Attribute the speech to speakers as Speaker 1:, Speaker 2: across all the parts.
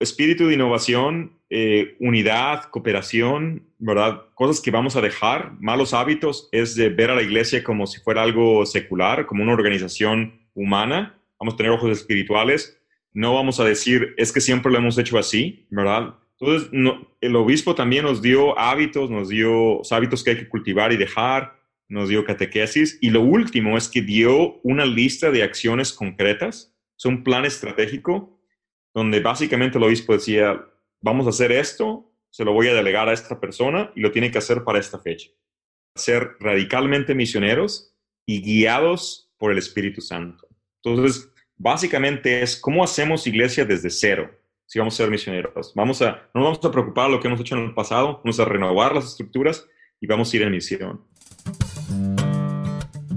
Speaker 1: espíritu de innovación, eh, unidad, cooperación, ¿verdad? Cosas que vamos a dejar, malos hábitos, es de ver a la iglesia como si fuera algo secular, como una organización humana. Vamos a tener ojos espirituales. No vamos a decir, es que siempre lo hemos hecho así, ¿verdad? Entonces, el obispo también nos dio hábitos, nos dio hábitos que hay que cultivar y dejar, nos dio catequesis. Y lo último es que dio una lista de acciones concretas, es un plan estratégico donde básicamente el obispo decía, vamos a hacer esto, se lo voy a delegar a esta persona y lo tiene que hacer para esta fecha. Ser radicalmente misioneros y guiados por el Espíritu Santo. Entonces, básicamente es cómo hacemos iglesia desde cero si vamos a ser misioneros. Vamos a, no vamos a preocupar lo que hemos hecho en el pasado, vamos a renovar las estructuras y vamos a ir en misión.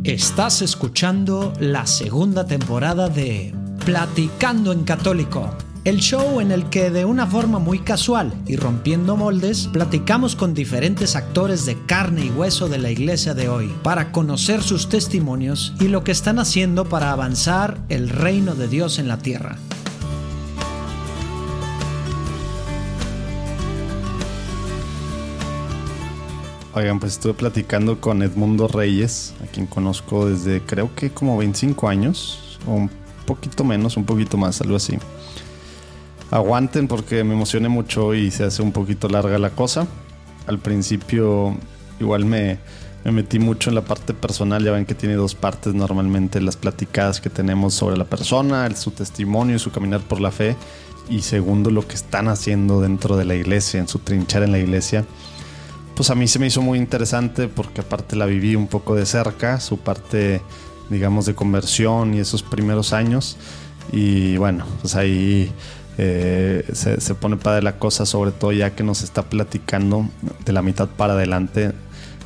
Speaker 2: Estás escuchando la segunda temporada de Platicando en Católico, el show en el que de una forma muy casual y rompiendo moldes, platicamos con diferentes actores de carne y hueso de la iglesia de hoy para conocer sus testimonios y lo que están haciendo para avanzar el reino de Dios en la tierra.
Speaker 3: Oigan, pues estuve platicando con Edmundo Reyes, a quien conozco desde creo que como 25 años, un poquito menos, un poquito más, algo así. Aguanten porque me emocioné mucho y se hace un poquito larga la cosa. Al principio igual me, me metí mucho en la parte personal, ya ven que tiene dos partes normalmente las platicadas que tenemos sobre la persona, su testimonio y su caminar por la fe, y segundo lo que están haciendo dentro de la iglesia, en su trinchera en la iglesia. Pues a mí se me hizo muy interesante porque aparte la viví un poco de cerca, su parte digamos, de conversión y esos primeros años. Y bueno, pues ahí eh, se, se, pone padre la cosa, sobre todo ya que nos está platicando de la mitad para adelante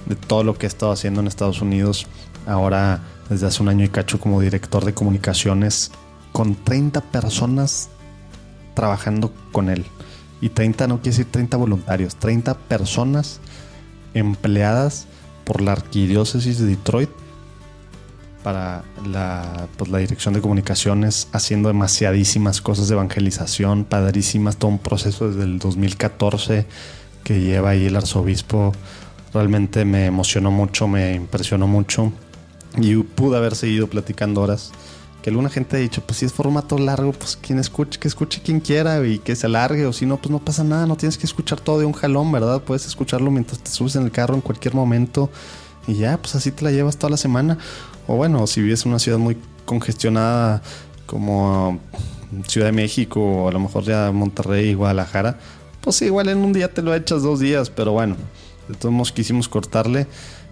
Speaker 3: de todo lo que ha estado haciendo en Estados Unidos. Ahora, desde hace un año y cacho, como director de comunicaciones, con 30 personas trabajando con él. Y 30 no quiere decir 30 voluntarios, 30 personas empleadas por la arquidiócesis de Detroit para la, pues, la dirección de comunicaciones, haciendo demasiadísimas cosas de evangelización, padrísimas, todo un proceso desde el 2014 que lleva ahí el arzobispo. Realmente me emocionó mucho, me impresionó mucho y pude haber seguido platicando horas. Que alguna gente ha dicho, pues si es formato largo, pues quien escuche, que escuche quien quiera y que se alargue, o si no, pues no pasa nada, no tienes que escuchar todo de un jalón, ¿verdad? Puedes escucharlo mientras te subes en el carro en cualquier momento y ya, pues así te la llevas toda la semana. O bueno, si vives en una ciudad muy congestionada como Ciudad de México o a lo mejor ya Monterrey, Guadalajara, pues igual en un día te lo echas dos días, pero bueno, de todos modos quisimos cortarle.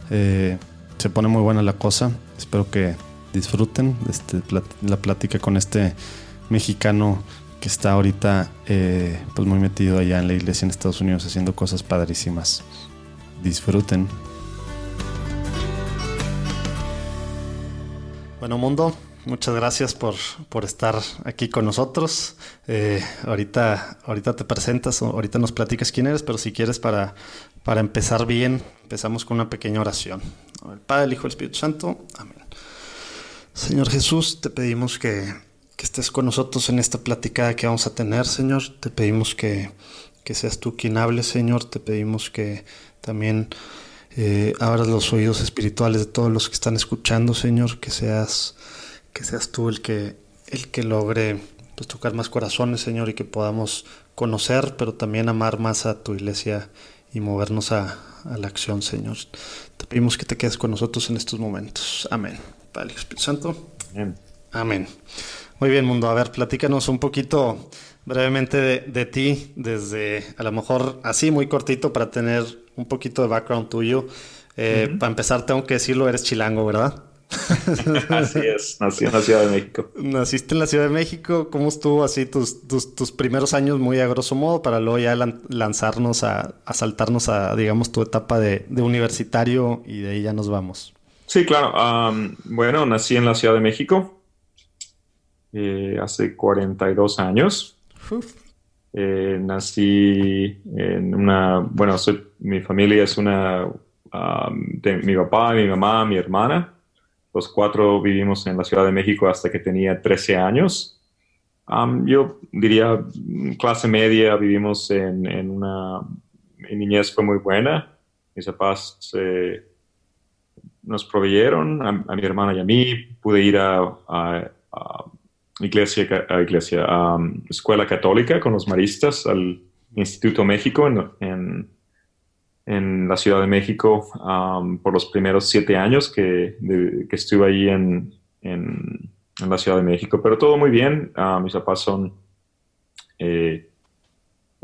Speaker 3: Eh, se pone muy buena la cosa. Espero que disfruten este, la plática con este mexicano que está ahorita eh, pues muy metido allá en la iglesia en Estados Unidos haciendo cosas padrísimas. Disfruten. Bueno, mundo, muchas gracias por, por estar aquí con nosotros. Eh, ahorita, ahorita te presentas, ahorita nos platicas quién eres, pero si quieres para, para empezar bien, empezamos con una pequeña oración. El Padre, el Hijo el Espíritu Santo. Amén. Señor Jesús, te pedimos que, que estés con nosotros en esta platicada que vamos a tener, Señor. Te pedimos que, que seas tú quien hable, Señor. Te pedimos que también eh, abras los oídos espirituales de todos los que están escuchando, Señor, que seas, que seas tú el que, el que logre pues, tocar más corazones, Señor, y que podamos conocer, pero también amar más a tu iglesia y movernos a, la acción, Señor. Te pedimos que te quedes con nosotros en estos momentos. Amén. Padre Espíritu Santo. Amén. Amén. Muy bien, mundo. A ver, platícanos un poquito brevemente de, de, ti, desde a lo mejor así muy cortito para tener un poquito de background tuyo. Eh, para empezar, tengo que decirlo, eres chilango, ¿verdad?
Speaker 1: así es, nací en la Ciudad de México.
Speaker 3: Naciste en la Ciudad de México, ¿cómo estuvo así tus, tus, primeros años muy a grosso modo para luego ya lanzarnos a, a, saltarnos a, digamos, tu etapa de, de, universitario y de ahí ya nos vamos?
Speaker 1: Sí, claro. bueno, nací en la Ciudad de México eh, hace 42 años. Eh, nací en una, bueno, mi familia es una, mi papá, mi mamá, mi hermana. Los cuatro vivimos en la Ciudad de México hasta que tenía 13 años. yo diría clase media, vivimos en, una... Mi niñez fue muy buena. Mis papás nos proveyeron, a, mi hermana y a mí. Pude ir a, iglesia, a iglesia, um, escuela católica con los maristas al Instituto México en, en, la Ciudad de México por los primeros siete años que, que estuve ahí en, en, la Ciudad de México. Pero todo muy bien. Mis papás son eh,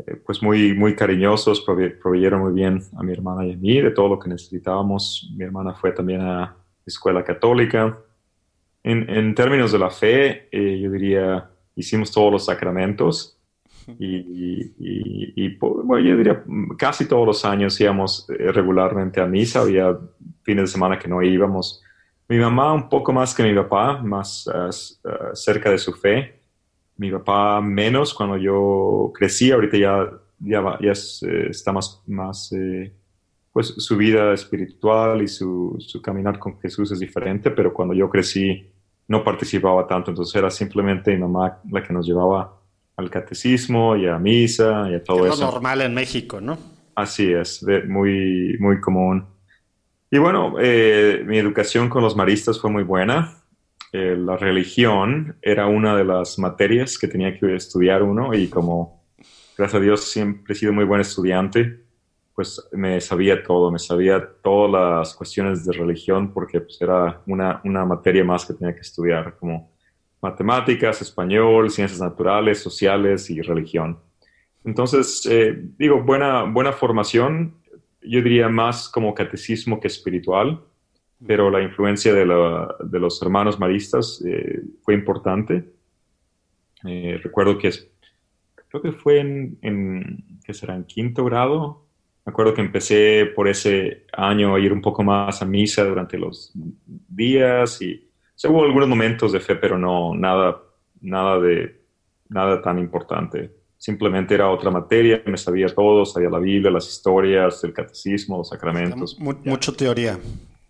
Speaker 1: eh, pues muy, muy cariñosos, proveyeron muy bien a mi hermana y a mí de todo lo que necesitábamos. Mi hermana fue también a escuela católica. En, en términos de la fe, eh, yo diría, hicimos todos los sacramentos y, y, bueno, yo diría, casi todos los años íbamos eh, regularmente a misa, había fines de semana que no íbamos. Mi mamá un poco más que mi papá, más cerca de su fe. Mi papá menos. Cuando yo crecí, ahorita ya, ya, ya eh, está más, más eh, pues su vida espiritual y su, su, caminar con Jesús es diferente, pero cuando yo crecí no participaba tanto, entonces era simplemente mi mamá la que nos llevaba al catecismo y a misa y a todo es
Speaker 2: eso. normal en México, ¿no?
Speaker 1: Así es, muy, muy común. Y bueno, eh, mi educación con los maristas fue muy buena. Eh, la religión era una de las materias que tenía que estudiar uno y como, gracias a Dios, siempre he sido muy buen estudiante, pues me sabía todo, me sabía todas las cuestiones de religión porque pues, era una, una materia más que tenía que estudiar, como matemáticas, español, ciencias naturales, sociales y religión. Entonces, eh, digo, buena, buena formación, yo diría más como catecismo que espiritual pero la influencia de, de los hermanos maristas eh, fue importante. Eh, recuerdo que creo que fue en, en, ¿qué será? En quinto grado. Me acuerdo que empecé por ese año a ir un poco más a misa durante los días y hubo algunos momentos de fe, pero no nada, nada de nada tan importante. Simplemente era otra materia, me sabía todo, sabía la Biblia, las historias, el catecismo, los sacramentos.
Speaker 2: mucho teoría.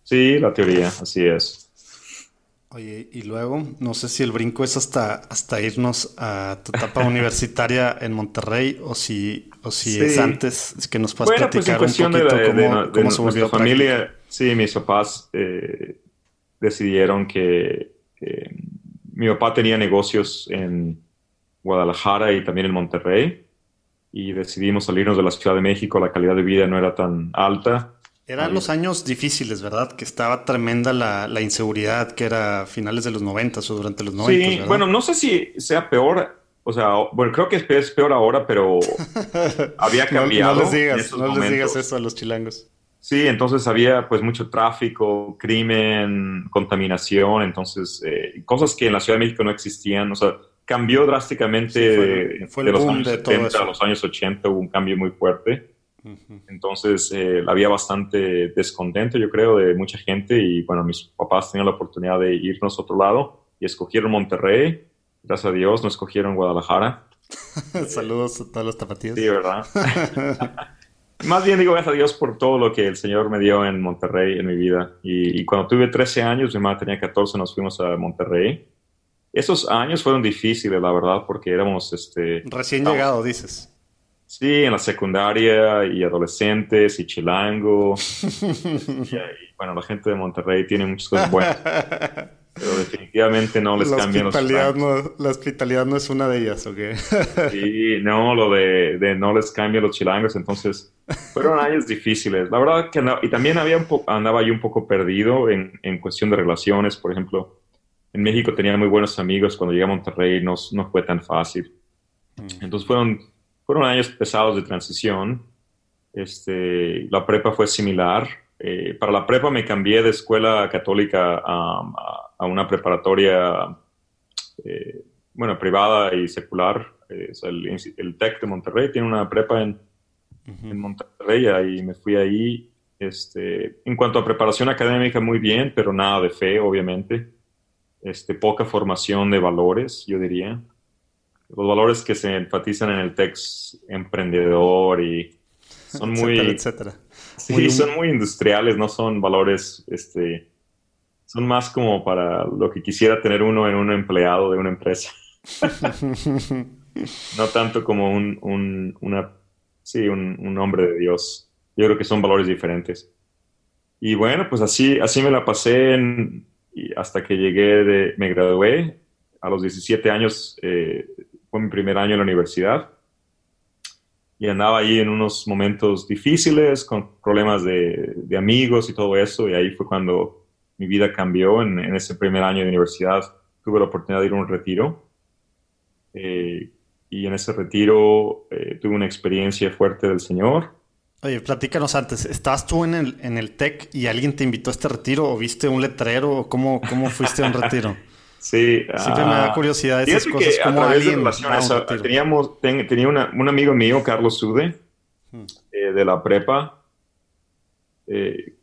Speaker 1: Sí, la teoría, así es.
Speaker 2: Oye, y luego, no sé si el brinco es hasta, hasta irnos a tu etapa universitaria en Monterrey o si, o si es antes, es que nos puedas bueno, pues, platicar un poquito de, cómo,
Speaker 1: de, familia. Sí, mis papás eh, decidieron que, mi papá tenía negocios en Guadalajara y también en Monterrey y decidimos salirnos de la Ciudad de México, la calidad de vida no era tan alta
Speaker 2: eran los años difíciles, ¿verdad? Que estaba tremenda la, la, inseguridad, que era finales de los 90 o durante los 90.
Speaker 1: Sí, bueno, no sé si sea peor, o sea, bueno, creo que es peor ahora, pero había cambiado.
Speaker 2: no, les digas, no les digas eso a los chilangos.
Speaker 1: Sí, entonces había pues mucho tráfico, crimen, contaminación, entonces eh, cosas que en la Ciudad de México no existían, o sea, cambió drásticamente de los años 70 a los años 80, hubo un cambio muy fuerte. Entonces eh, había bastante descontento, yo creo, de mucha gente y bueno, mis papás tenían la oportunidad de irnos a otro lado y escogieron Monterrey. Gracias a Dios no escogieron Guadalajara.
Speaker 2: Saludos a todos los tapatíos.
Speaker 1: Sí, ¿verdad? Más bien digo gracias a Dios por todo lo que el Señor me dio en Monterrey en mi vida. Y, cuando tuve 13 años, mi mamá tenía 14, nos fuimos a Monterrey. Esos años fueron difíciles, la verdad, porque éramos... Este,
Speaker 2: Recién llegado, dices.
Speaker 1: Sí, en la secundaria y adolescentes y chilango. y, bueno, la gente de Monterrey tiene muchas cosas buenas. Pero definitivamente no les cambian los
Speaker 2: no, La hospitalidad no es una de ellas, ¿ok?
Speaker 1: sí, no, lo de, de, no les cambian los chilangos. Entonces, fueron años difíciles. La verdad que y también había un andaba yo un poco perdido en, en cuestión de relaciones. Por ejemplo, en México tenía muy buenos amigos. Cuando llegué a Monterrey no, no fue tan fácil. Mm. Entonces fueron fueron años pesados de transición. Este, la prepa fue similar. Eh, para la prepa me cambié de escuela católica a, una preparatoria, eh, bueno, privada y secular. Es el, el, TEC de Monterrey tiene una prepa en, en Monterrey y me fui ahí. Este, en cuanto a preparación académica, muy bien, pero nada de fe, obviamente. Este, poca formación de valores, yo diría los valores que se enfatizan en el texto emprendedor y son muy...
Speaker 2: Etcétera,
Speaker 1: Sí, son muy industriales, no son valores, este, son más como para lo que quisiera tener uno en un empleado de una empresa. no tanto como un, un, una, sí, un, un, hombre de Dios. Yo creo que son valores diferentes. Y bueno, pues así, así me la pasé y hasta que llegué, de, me gradué. A los 17 años eh, fue mi primer año en la universidad. Y andaba ahí en unos momentos difíciles, con problemas de, de amigos y todo eso. Y ahí fue cuando mi vida cambió en, en, ese primer año de universidad. Tuve la oportunidad de ir a un retiro. Eh, y en ese retiro eh, tuve una experiencia fuerte del Señor.
Speaker 3: Oye, platícanos antes, ¿estabas tú en el, en el TEC y alguien te invitó a este retiro o viste un letrero o cómo, cómo fuiste a un retiro?
Speaker 1: sí.
Speaker 3: Siempre me da curiosidad esas cosas.
Speaker 1: como alguien teníamos, tenía un amigo mío, Carlos Sude, hmm. eh, de la prepa. Eh,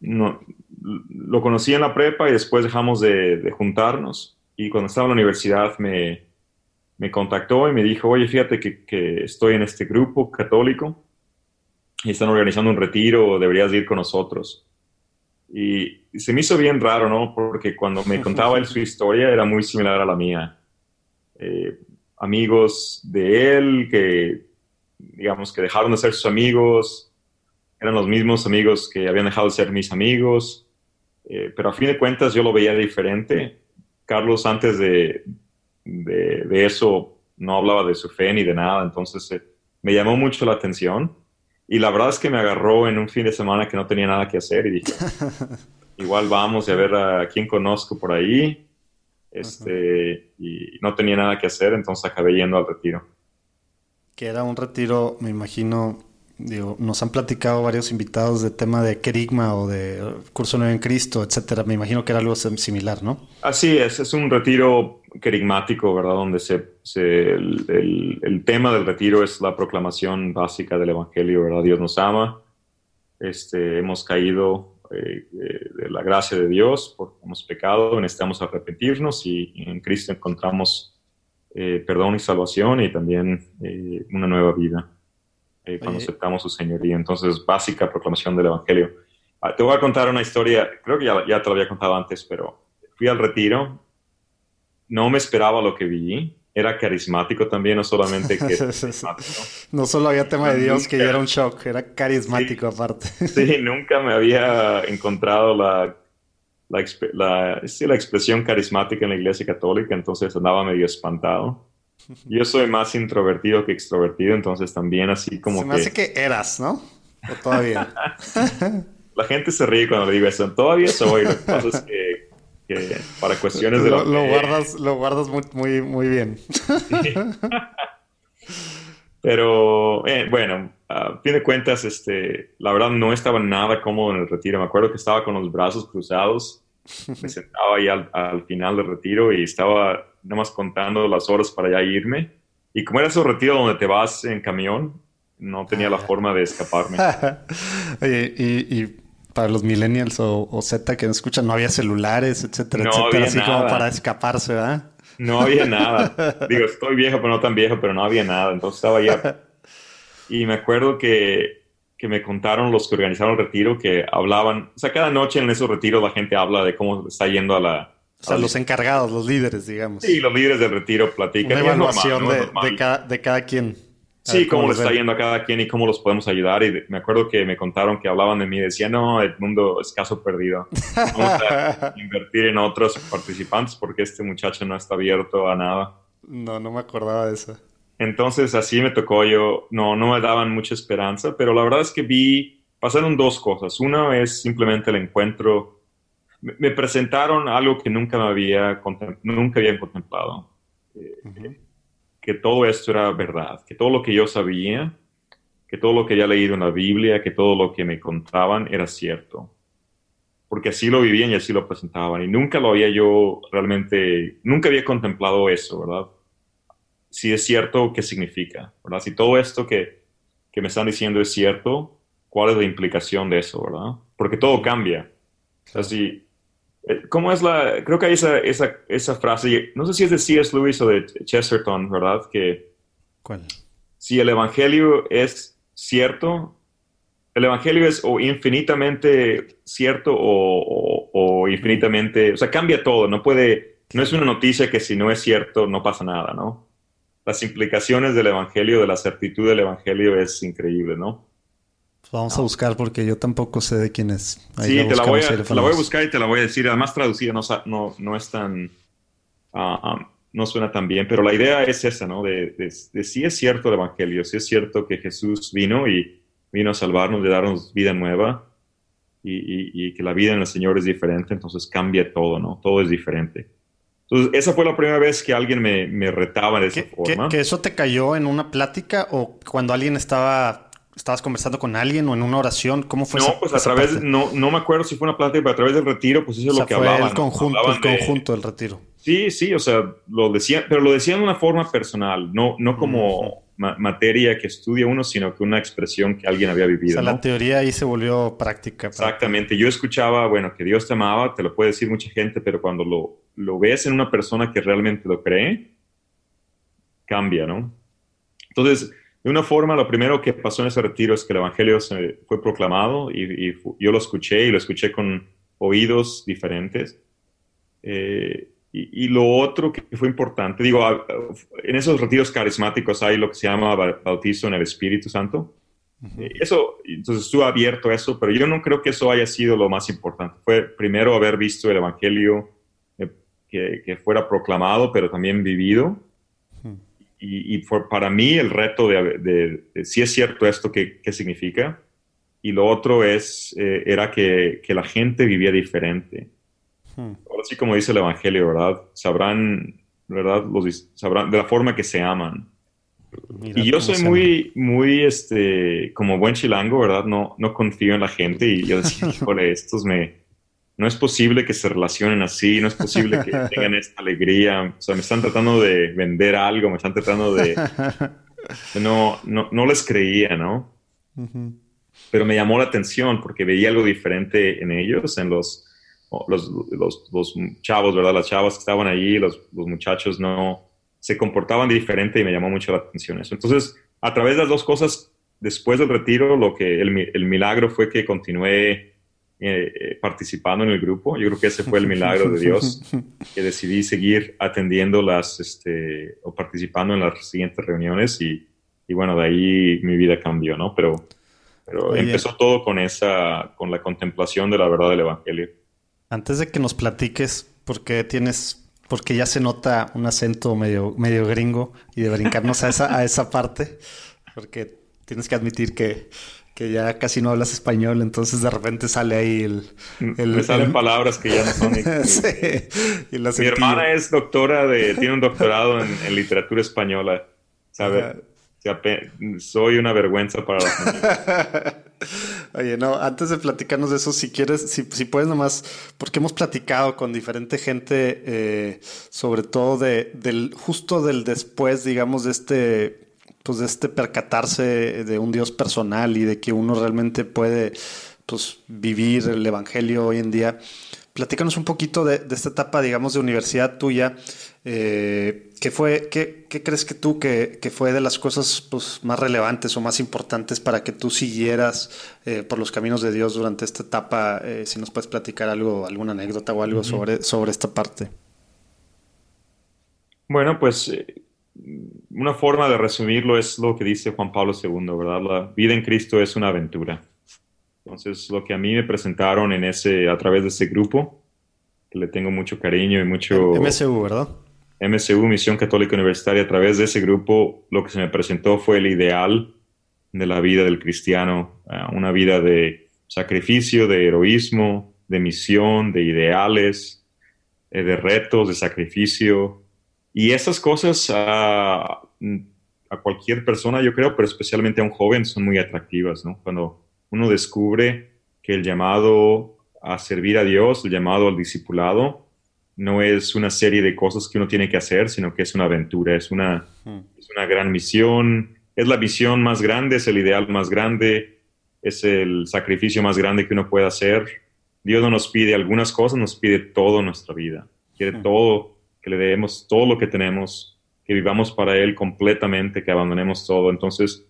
Speaker 1: no, lo conocí en la prepa y después dejamos de, de juntarnos. Y cuando estaba en la universidad me, me contactó y me dijo, oye, fíjate que, estoy en este grupo católico y están organizando un retiro, deberías ir con nosotros. Y, se me hizo bien raro, ¿no? Porque cuando me contaba él su historia era muy similar a la mía. Eh, amigos de él que, digamos, que dejaron de ser sus amigos, eran los mismos amigos que habían dejado de ser mis amigos, eh, pero a fin de cuentas yo lo veía diferente. Carlos antes de, de, eso no hablaba de su fe ni de nada, entonces eh, me llamó mucho la atención y la verdad es que me agarró en un fin de semana que no tenía nada que hacer y dije, igual vamos a ver a quién conozco por ahí, este, y no tenía nada que hacer, entonces acabé yendo al retiro.
Speaker 3: Que era un retiro, me imagino, Digo, nos han platicado varios invitados de tema de querigma o de curso nuevo en Cristo, etcétera. Me imagino que era algo similar, ¿no?
Speaker 1: Así es, es un retiro querigmático, ¿verdad? Donde el, tema del retiro es la proclamación básica del Evangelio, ¿verdad? Dios nos ama, este, hemos caído eh, eh, de la gracia de Dios porque hemos pecado, necesitamos arrepentirnos y, en Cristo encontramos eh, perdón y salvación y también una nueva vida. Eh, cuando aceptamos su señoría. Entonces, básica proclamación del Evangelio. Ah, te voy a contar una historia, creo que ya, ya, te lo había contado antes, pero fui al retiro, no me esperaba lo que vi, era carismático también, no solamente que
Speaker 3: No solo había tema de Dios, que ya era un shock, era carismático aparte.
Speaker 1: sí, nunca me había encontrado la, la, la, la expresión carismática en la iglesia católica, entonces andaba medio espantado. Yo soy más introvertido que extrovertido, entonces también así como
Speaker 3: se me hace que eras, ¿no? ¿O todavía?
Speaker 1: La gente se ríe cuando le digo eso. Todavía soy. Lo que pasa es que, para cuestiones de
Speaker 3: lo, lo, guardas, lo guardas muy, muy, muy bien.
Speaker 1: Pero eh, bueno, a fin de cuentas, este, la verdad no estaba nada cómodo en el retiro. Me acuerdo que estaba con los brazos cruzados. Me sentaba ahí al, al final del retiro y estaba nada más contando las horas para ya irme. Y como era ese retiro donde te vas en camión, no tenía la forma de escaparme.
Speaker 3: Oye, y, para los millennials o, Z que no escuchan, no había celulares, etcétera,
Speaker 1: no
Speaker 3: etcétera,
Speaker 1: había
Speaker 3: así
Speaker 1: nada.
Speaker 3: como para escaparse, ¿verdad?
Speaker 1: No había nada. Digo, estoy viejo, pero no tan viejo, pero no había nada. Entonces estaba allá. Y me acuerdo que, que me contaron los que organizaron el retiro que hablaban, o sea, cada noche en esos retiros la gente habla de cómo está yendo a la,
Speaker 3: o sea, los encargados, los líderes, digamos.
Speaker 1: Sí, los líderes del retiro platican.
Speaker 3: Una evaluación de, de, cada, de, cada, quien.
Speaker 1: Sí, cómo, le está yendo a cada quien y cómo los podemos ayudar. Y me acuerdo que me contaron que hablaban de mí y decían, no, el mundo es caso perdido. Vamos a invertir en otros participantes porque este muchacho no está abierto a nada.
Speaker 3: No, no me acordaba de eso.
Speaker 1: Entonces así me tocó yo. No, no me daban mucha esperanza, pero la verdad es que vi, pasaron dos cosas. Una es simplemente el encuentro me presentaron algo que nunca me había, nunca había contemplado. Eh, que todo esto era verdad, que todo lo que yo sabía, que todo lo que había leído en la Biblia, que todo lo que me contaban era cierto. Porque así lo vivían y así lo presentaban. Y nunca lo había yo realmente, nunca había contemplado eso, ¿verdad? Si es cierto, ¿qué significa? ¿verdad? Si todo esto que, que me están diciendo es cierto, ¿cuál es la implicación de eso, verdad? Porque todo cambia. Si, eh, ¿Cómo es la...? Creo que hay esa, esa, esa frase, no sé si es de C.S. Lewis o de Chesterton, ¿verdad? Que
Speaker 3: ¿Cuál?
Speaker 1: Si el Evangelio es cierto, el Evangelio es o infinitamente cierto o, o, infinitamente... O sea, cambia todo, no puede no es una noticia que si no es cierto no pasa nada, ¿no? Las implicaciones del Evangelio, de la certitud del Evangelio es increíble, ¿no?
Speaker 3: Pues vamos a buscar porque yo tampoco sé de quién es.
Speaker 1: sí, te la, voy a, buscar y te la voy a decir. Además, traducida no, no, no es tan... Ah, no suena tan bien, pero la idea es esa, ¿no? De, de, si es cierto el Evangelio, si es cierto que Jesús vino y vino a salvarnos, de darnos vida nueva y, y, que la vida en el Señor es diferente, entonces cambia todo, ¿no? Todo es diferente. Entonces, esa fue la primera vez que alguien me, me retaba de esa forma.
Speaker 3: ¿Que eso te cayó en una plática o cuando alguien estaba ¿Estabas conversando con alguien o en una oración? ¿Cómo fue
Speaker 1: No, pues a través, no, no me acuerdo si fue una plática, pero a través del retiro, pues eso es lo que
Speaker 3: fue
Speaker 1: hablaban.
Speaker 3: El conjunto, el conjunto del retiro.
Speaker 1: Sí, sí, o sea, lo decían, pero lo decían de una forma personal, no, no como materia que estudia uno, sino que una expresión que alguien había vivido. O
Speaker 3: sea, la teoría ahí se volvió práctica.
Speaker 1: Exactamente. Yo escuchaba, bueno, que Dios te amaba, te lo puede decir mucha gente, pero cuando lo, lo ves en una persona que realmente lo cree, cambia, ¿no? Entonces, de una forma, lo primero que pasó en ese retiro es que el Evangelio se fue proclamado y, yo lo escuché y lo escuché con oídos diferentes. Eh, y, lo otro que fue importante, digo, en esos retiros carismáticos hay lo que se llama bautizo en el Espíritu Santo. Eh, eso, entonces estuve abierto a eso, pero yo no creo que eso haya sido lo más importante. Fue primero haber visto el Evangelio que, que, fuera proclamado, pero también vivido y, para mí el reto de, si es cierto esto, ¿qué, qué significa? Y lo otro es, eh, era que, que, la gente vivía diferente. Hmm. Ahora sí, como dice el Evangelio, ¿verdad? Sabrán, ¿verdad? Los, sabrán de la forma que se aman. y yo soy muy, muy, este, como buen chilango, ¿verdad? No, no confío en la gente y yo decía, híjole, estos me, no es posible que se relacionen así, no es posible que tengan esta alegría. O sea, me están tratando de vender algo, me están tratando de... No, no, no les creía, ¿no? Pero me llamó la atención porque veía algo diferente en ellos, en los, los, los, chavos, ¿verdad? Las chavas que estaban allí, los, los muchachos no se comportaban diferente y me llamó mucho la atención eso. Entonces, a través de las dos cosas, después del retiro, lo que el, el milagro fue que continué eh, eh, participando en el grupo. Yo creo que ese fue el milagro de Dios, que decidí seguir atendiendo las, este, o participando en las siguientes reuniones y, y bueno, de ahí mi vida cambió, ¿no? Pero, pero empezó todo con esa, con la contemplación de la verdad del Evangelio.
Speaker 3: Antes de que nos platiques, ¿por qué tienes, porque ya se nota un acento medio, medio gringo y de brincarnos a esa, a esa parte? Porque tienes que admitir que que ya casi no hablas español, entonces de repente sale ahí el...
Speaker 1: el Me salen palabras que ya no son... sí, Mi hermana es doctora de... tiene un doctorado en, literatura española, ¿sabes? soy una vergüenza para la.
Speaker 3: Oye, no, antes de platicarnos de eso, si quieres, si, si puedes nomás, porque hemos platicado con diferente gente, eh, sobre todo de, del, justo del después, digamos, de este pues de este percatarse de un Dios personal y de que uno realmente puede pues vivir el Evangelio hoy en día. Platícanos un poquito de, esta etapa, digamos, de universidad tuya. Eh, ¿qué, fue, qué, qué, crees que tú que, que, fue de las cosas pues, más relevantes o más importantes para que tú siguieras eh, por los caminos de Dios durante esta etapa? Eh, si nos puedes platicar algo, alguna anécdota o algo sobre, sobre esta parte.
Speaker 1: Bueno, pues una forma de resumirlo es lo que dice Juan Pablo II, ¿verdad? La vida en Cristo es una aventura. Entonces, lo que a mí me presentaron en ese, a través de ese grupo, que le tengo mucho cariño y mucho...
Speaker 3: MSU, ¿verdad?
Speaker 1: MSU, Misión Católica Universitaria, a través de ese grupo, lo que se me presentó fue el ideal de la vida del cristiano, eh, una vida de sacrificio, de heroísmo, de misión, de ideales, eh, de retos, de sacrificio, y esas cosas a, a, cualquier persona, yo creo, pero especialmente a un joven, son muy atractivas, ¿no? Cuando uno descubre que el llamado a servir a Dios, el llamado al discipulado, no es una serie de cosas que uno tiene que hacer, sino que es una aventura, es una, hmm. es una gran misión, es la visión más grande, es el ideal más grande, es el sacrificio más grande que uno puede hacer. Dios no nos pide algunas cosas, nos pide todo en nuestra vida. Quiere hmm. todo que le demos todo lo que tenemos, que vivamos para Él completamente, que abandonemos todo. Entonces,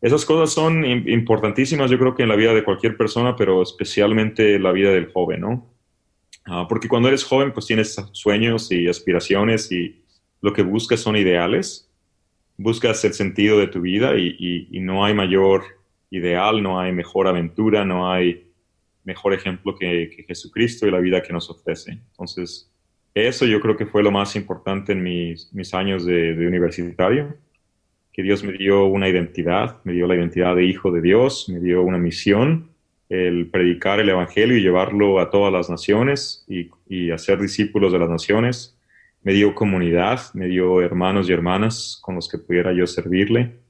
Speaker 1: esas cosas son importantísimas, yo creo que en la vida de cualquier persona, pero especialmente en la vida del joven, ¿no? Ah, porque cuando eres joven, pues tienes sueños y aspiraciones y lo que buscas son ideales. Buscas el sentido de tu vida y, no hay mayor ideal, no hay mejor aventura, no hay mejor ejemplo que, Jesucristo y la vida que nos ofrece. Entonces, eso yo creo que fue lo más importante en mis, mis años de, universitario, que Dios me dio una identidad, me dio la identidad de hijo de Dios, me dio una misión el predicar el Evangelio y llevarlo a todas las naciones y, y, hacer discípulos de las naciones. Me dio comunidad, me dio hermanos y hermanas con los que pudiera yo servirle.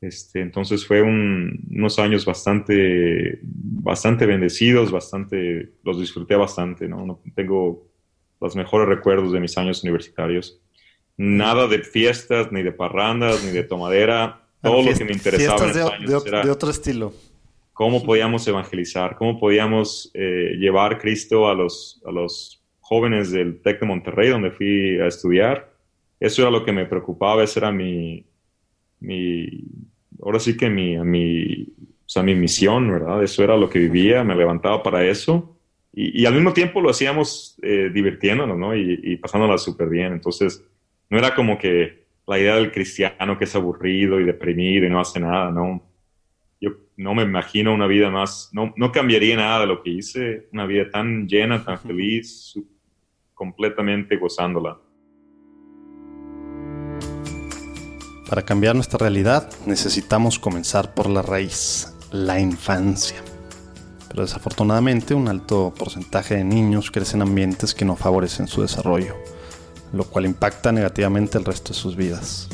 Speaker 1: Este, entonces fue unos años bastante, bastante bendecidos, bastante, los disfruté bastante. ¿no? Tengo los mejores recuerdos de mis años universitarios. Nada de fiestas, ni de parrandas, ni de tomadera. Todo lo que me interesaba en esos
Speaker 3: años de, de otro estilo
Speaker 1: cómo podíamos evangelizar, cómo podíamos eh, llevar Cristo a los, a los jóvenes del TEC de Monterrey, donde fui a estudiar. Eso era lo que me preocupaba, esa era mi, mi ahora sí que mi, mi, o sea, mi misión, ¿verdad? Eso era lo que vivía, me levantaba para eso. Y, y al mismo tiempo lo hacíamos eh, divirtiéndonos, ¿no? Y, y pasándola súper bien. Entonces, no era como que la idea del cristiano que es aburrido y deprimido y no hace nada, ¿no? yo no me imagino una vida más, no, no cambiaría nada de lo que hice, una vida tan llena, tan feliz, completamente gozándola.
Speaker 3: Para cambiar nuestra realidad necesitamos comenzar por la raíz, la infancia. Pero desafortunadamente un alto porcentaje de niños crecen en ambientes que no favorecen su desarrollo, lo cual impacta negativamente el resto de sus vidas.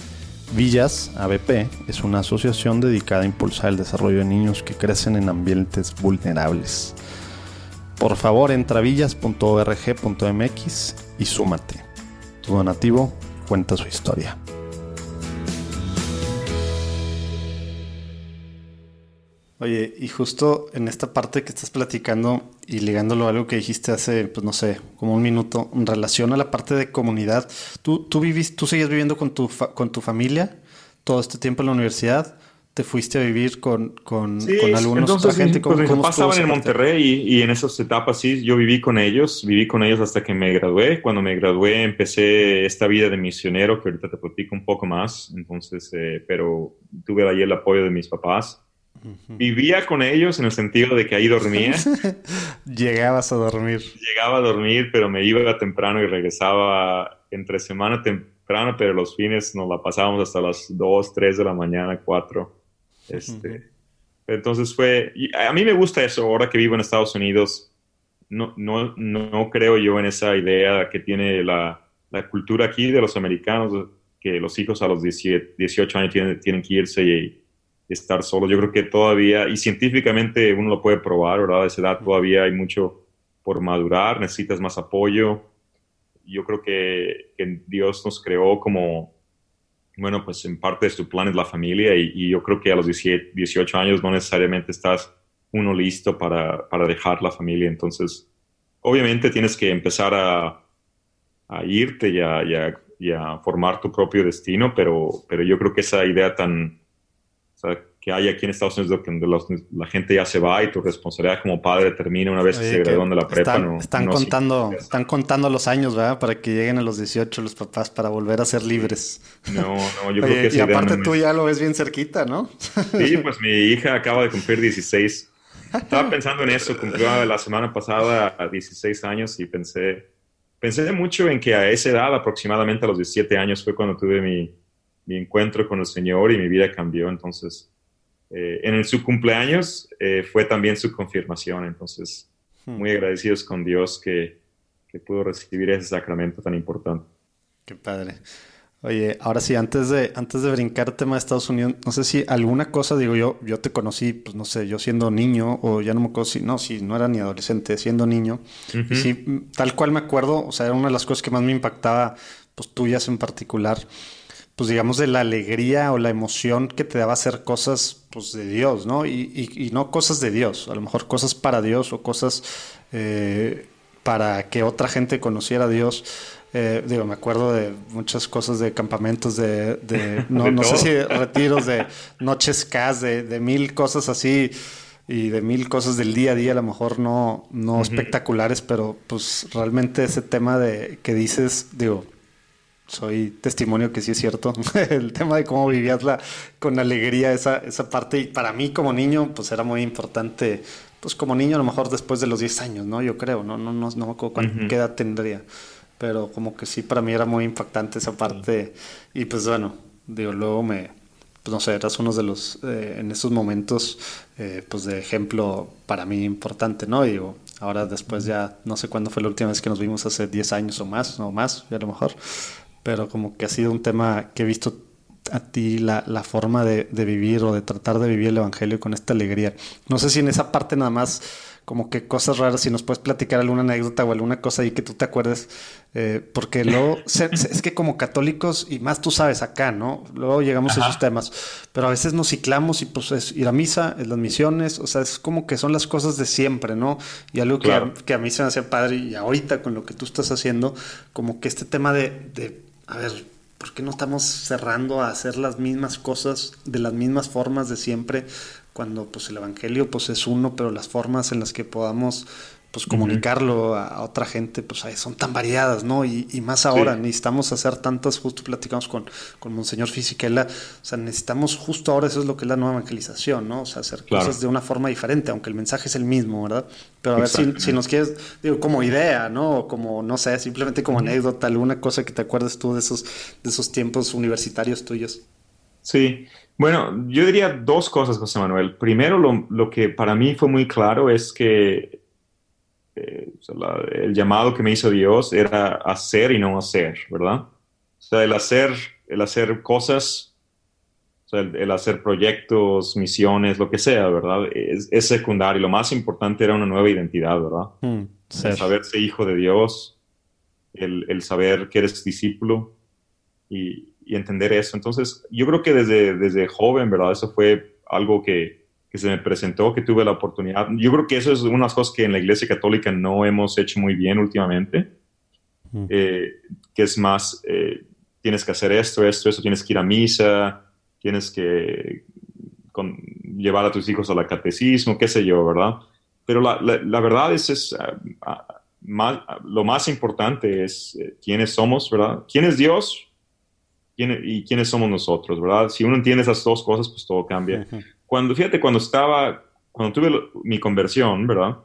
Speaker 3: Villas ABP es una asociación dedicada a impulsar el desarrollo de niños que crecen en ambientes vulnerables. Por favor, entra a villas.org.mx y súmate. Tu donativo cuenta su historia. Oye, y justo en esta parte que estás platicando y ligándolo a algo que dijiste hace, pues no sé, como un minuto, en relación a la parte de comunidad, ¿tú, tú, vivís, tú sigues viviendo con tu, con tu familia todo este tiempo en la universidad? ¿Te fuiste a vivir con, con, con algunos
Speaker 1: entonces, gente? ¿Cómo, pues pasaban en Monterrey y, y, en esas etapas sí, yo viví con ellos, viví con ellos hasta que me gradué. Cuando me gradué empecé esta vida de misionero, que ahorita te platico un poco más, entonces, eh, pero tuve ahí el apoyo de mis papás Vivía con ellos en el sentido de que ahí dormía.
Speaker 3: Llegabas a dormir.
Speaker 1: Llegaba a dormir, pero me iba temprano y regresaba entre semana temprano, pero los fines nos la pasábamos hasta las 2, 3 de la mañana, 4. Este, Entonces fue, a mí me gusta eso, ahora que vivo en Estados Unidos, no, no, no creo yo en esa idea que tiene la, la, cultura aquí de los americanos, que los hijos a los 18 años tienen, tienen que irse y estar solo. Yo creo que todavía, y científicamente uno lo puede probar, ¿verdad? A esa edad todavía hay mucho por madurar, necesitas más apoyo. Yo creo que, Dios nos creó como, bueno, pues en parte de su plan es la familia y, yo creo que a los 18 años no necesariamente estás uno listo para, para dejar la familia. Entonces, obviamente tienes que empezar a, a irte y a, y a, formar tu propio destino, pero, pero yo creo que esa idea tan que hay aquí en Estados Unidos donde la gente ya se va y tu responsabilidad como padre termina una vez que se gradúan de la prepa.
Speaker 3: Están, contando, están contando los años, ¿verdad? Para que lleguen a los 18 los papás para volver a ser libres.
Speaker 1: No, no, yo creo que
Speaker 3: Y aparte tú ya lo ves bien cerquita, ¿no?
Speaker 1: Sí, pues mi hija acaba de cumplir 16. Estaba pensando en eso, cumplió la semana pasada a 16 años y pensé, pensé mucho en que a esa edad, aproximadamente a los 17 años, fue cuando tuve mi, mi encuentro con el Señor y mi vida cambió. Entonces, eh, en su cumpleaños eh, fue también su confirmación. Entonces, hmm. muy agradecidos con Dios que, que pudo recibir ese sacramento tan importante.
Speaker 3: Qué padre. Oye, ahora sí, antes de, antes de brincar el tema de Estados Unidos, no sé si alguna cosa, digo yo, yo te conocí, pues no sé, yo siendo niño, o ya no me acuerdo si, no, si no era ni adolescente, siendo niño. Y sí, tal cual me acuerdo, o sea, era una de las cosas que más me impactaba, pues tuyas en particular, pues digamos, de la alegría o la emoción que te daba hacer cosas, pues de Dios, ¿no? Y, y, no cosas de Dios, a lo mejor cosas para Dios o cosas eh, para que otra gente conociera a Dios. Eh, digo, me acuerdo de muchas cosas de campamentos, de, no, no sé si retiros, de noches CAS, de, de mil cosas así y de mil cosas del día a día, a lo mejor no, no espectaculares, pero pues realmente ese tema de que dices, digo, soy testimonio que sí es cierto. el tema de cómo vivías la, con alegría esa, esa parte. Y para mí como niño, pues era muy importante. Pues como niño, a lo mejor después de los 10 años, ¿no? Yo creo, no, no, no, no me acuerdo qué edad tendría. Pero como que sí, para mí era muy impactante esa parte. Y pues bueno, digo, luego me, pues no sé, eras uno de los, eh, en esos momentos, eh, pues de ejemplo para mí importante, ¿no? Digo, ahora después ya, no sé cuándo fue la última vez que nos vimos, hace 10 años o más, o más, a lo mejor pero como que ha sido un tema que he visto a ti la, la forma de, de, vivir o de tratar de vivir el Evangelio con esta alegría. No sé si en esa parte nada más como que cosas raras, si nos puedes platicar alguna anécdota o alguna cosa ahí que tú te acuerdes, eh, porque luego es que como católicos, y más tú sabes acá, ¿no? Luego llegamos a esos temas, pero a veces nos ciclamos y pues es ir a misa, es las misiones, o sea, es como que son las cosas de siempre, ¿no? Y algo que, a, que, a, mí se me hace padre y ahorita con lo que tú estás haciendo, como que este tema de, de a ver, ¿por qué no estamos cerrando a hacer las mismas cosas de las mismas formas de siempre? Cuando pues el Evangelio pues es uno, pero las formas en las que podamos pues comunicarlo a, otra gente, pues son tan variadas, ¿no? Y, más ahora, necesitamos hacer tantas, justo platicamos con, con Monseñor Fisichella, o sea, necesitamos justo ahora, eso es lo que es la nueva evangelización, ¿no? O sea, hacer cosas de una forma diferente, aunque el mensaje es el mismo, ¿verdad? Pero a ver si, si, nos quieres, digo, como idea, ¿no? O como, no sé, simplemente como anécdota, alguna cosa que te acuerdes tú de esos, de esos tiempos universitarios tuyos.
Speaker 1: Sí, bueno, yo diría dos cosas, José Manuel. Primero, lo, lo que para mí fue muy claro es que eh, el llamado que me hizo Dios era hacer y no hacer, ¿verdad? O sea, el hacer, el hacer cosas, o sea, el, hacer proyectos, misiones, lo que sea, ¿verdad? Es, es, secundario. Lo más importante era una nueva identidad, ¿verdad? Mm, el saberse hijo de Dios, el, el, saber que eres discípulo y, y entender eso. Entonces, yo creo que desde, desde joven, ¿verdad? Eso fue algo que, que se me presentó, que tuve la oportunidad. Yo creo que eso es una cosas que en la Iglesia Católica no hemos hecho muy bien últimamente, eh, que es más, eh, tienes que hacer esto, esto, esto, tienes que ir a misa, tienes que llevar a tus hijos a la catecismo, qué sé yo, ¿verdad? Pero la, la, verdad es, es ah, ah, más, lo más importante es eh, quiénes somos, ¿verdad? ¿Quién es Dios? y quiénes somos nosotros, ¿verdad? Si uno entiende esas dos cosas, pues todo cambia. Cuando, fíjate, cuando estaba, cuando tuve mi conversión, ¿verdad?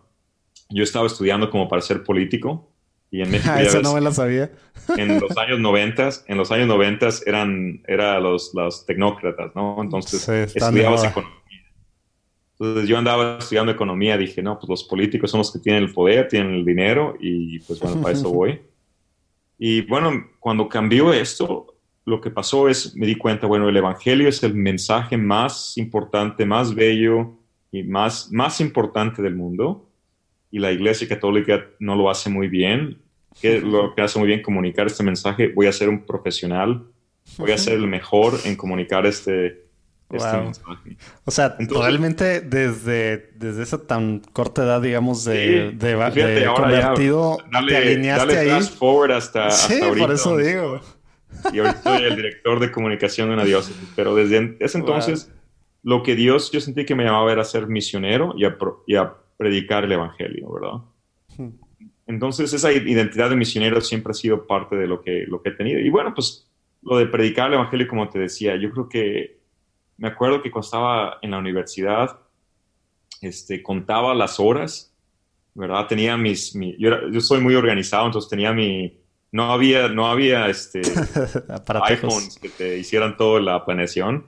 Speaker 1: Yo estaba estudiando como para ser político y en México...
Speaker 3: Eso no me lo sabía.
Speaker 1: En los años 90, en los años 90 eran, era los, los tecnócratas, ¿no? Entonces estudiabas economía. Entonces yo andaba estudiando economía, dije, no, pues los políticos son los que tienen el poder, tienen el dinero y pues bueno, para eso voy. Y bueno, cuando cambió esto, lo que pasó es, me di cuenta, bueno, el Evangelio es el mensaje más importante, más bello y más, más importante del mundo. Y la Iglesia Católica no lo hace muy bien. ¿Qué lo que hace muy bien comunicar este mensaje? Voy a ser un profesional, voy a ser el mejor en comunicar este, este mensaje.
Speaker 3: O sea, realmente desde, desde esa tan corta edad, digamos, de, de, de convertido, te alineaste ahí.
Speaker 1: forward hasta,
Speaker 3: sí, por eso digo
Speaker 1: y ahorita soy el director de comunicación de una diócesis. Pero desde ese entonces, lo que Dios, yo sentí que me llamaba era ser misionero y a, y a predicar el Evangelio, ¿verdad? Hmm. Entonces, esa identidad de misionero siempre ha sido parte de lo que, lo que he tenido. Y bueno, pues lo de predicar el Evangelio, como te decía, yo creo que me acuerdo que cuando estaba en la universidad, este, contaba las horas, ¿verdad? Tenía mis, yo, yo soy muy organizado, entonces tenía mi, no había, no había este, iPhones que te hicieran toda la planeación.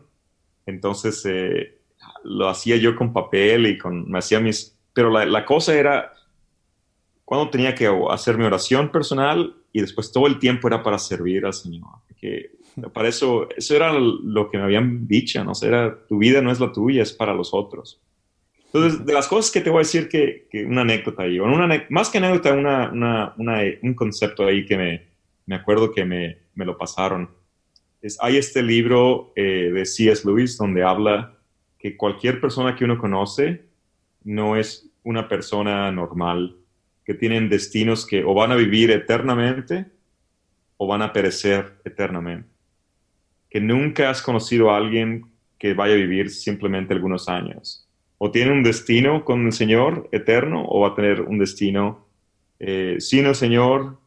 Speaker 1: Entonces eh, lo hacía yo con papel y con, me hacía mis... Pero la, la, cosa era, cuando tenía que hacer mi oración personal y después todo el tiempo era para servir al Señor. Que para eso, eso era lo que me habían dicho, ¿no? era, tu vida no es la tuya, es para los otros. Entonces, de las cosas que te voy a decir que, que una anécdota ahí, una, más que anécdota, una, una, una, un concepto ahí que me, me acuerdo que me, me lo pasaron. Es, hay este libro eh, de C.S. Lewis donde habla que cualquier persona que uno conoce no es una persona normal, que tienen destinos que o van a vivir eternamente o van a perecer eternamente. Que nunca has conocido a alguien que vaya a vivir simplemente algunos años o tiene un destino con el Señor eterno o va a tener un destino eh, sin el Señor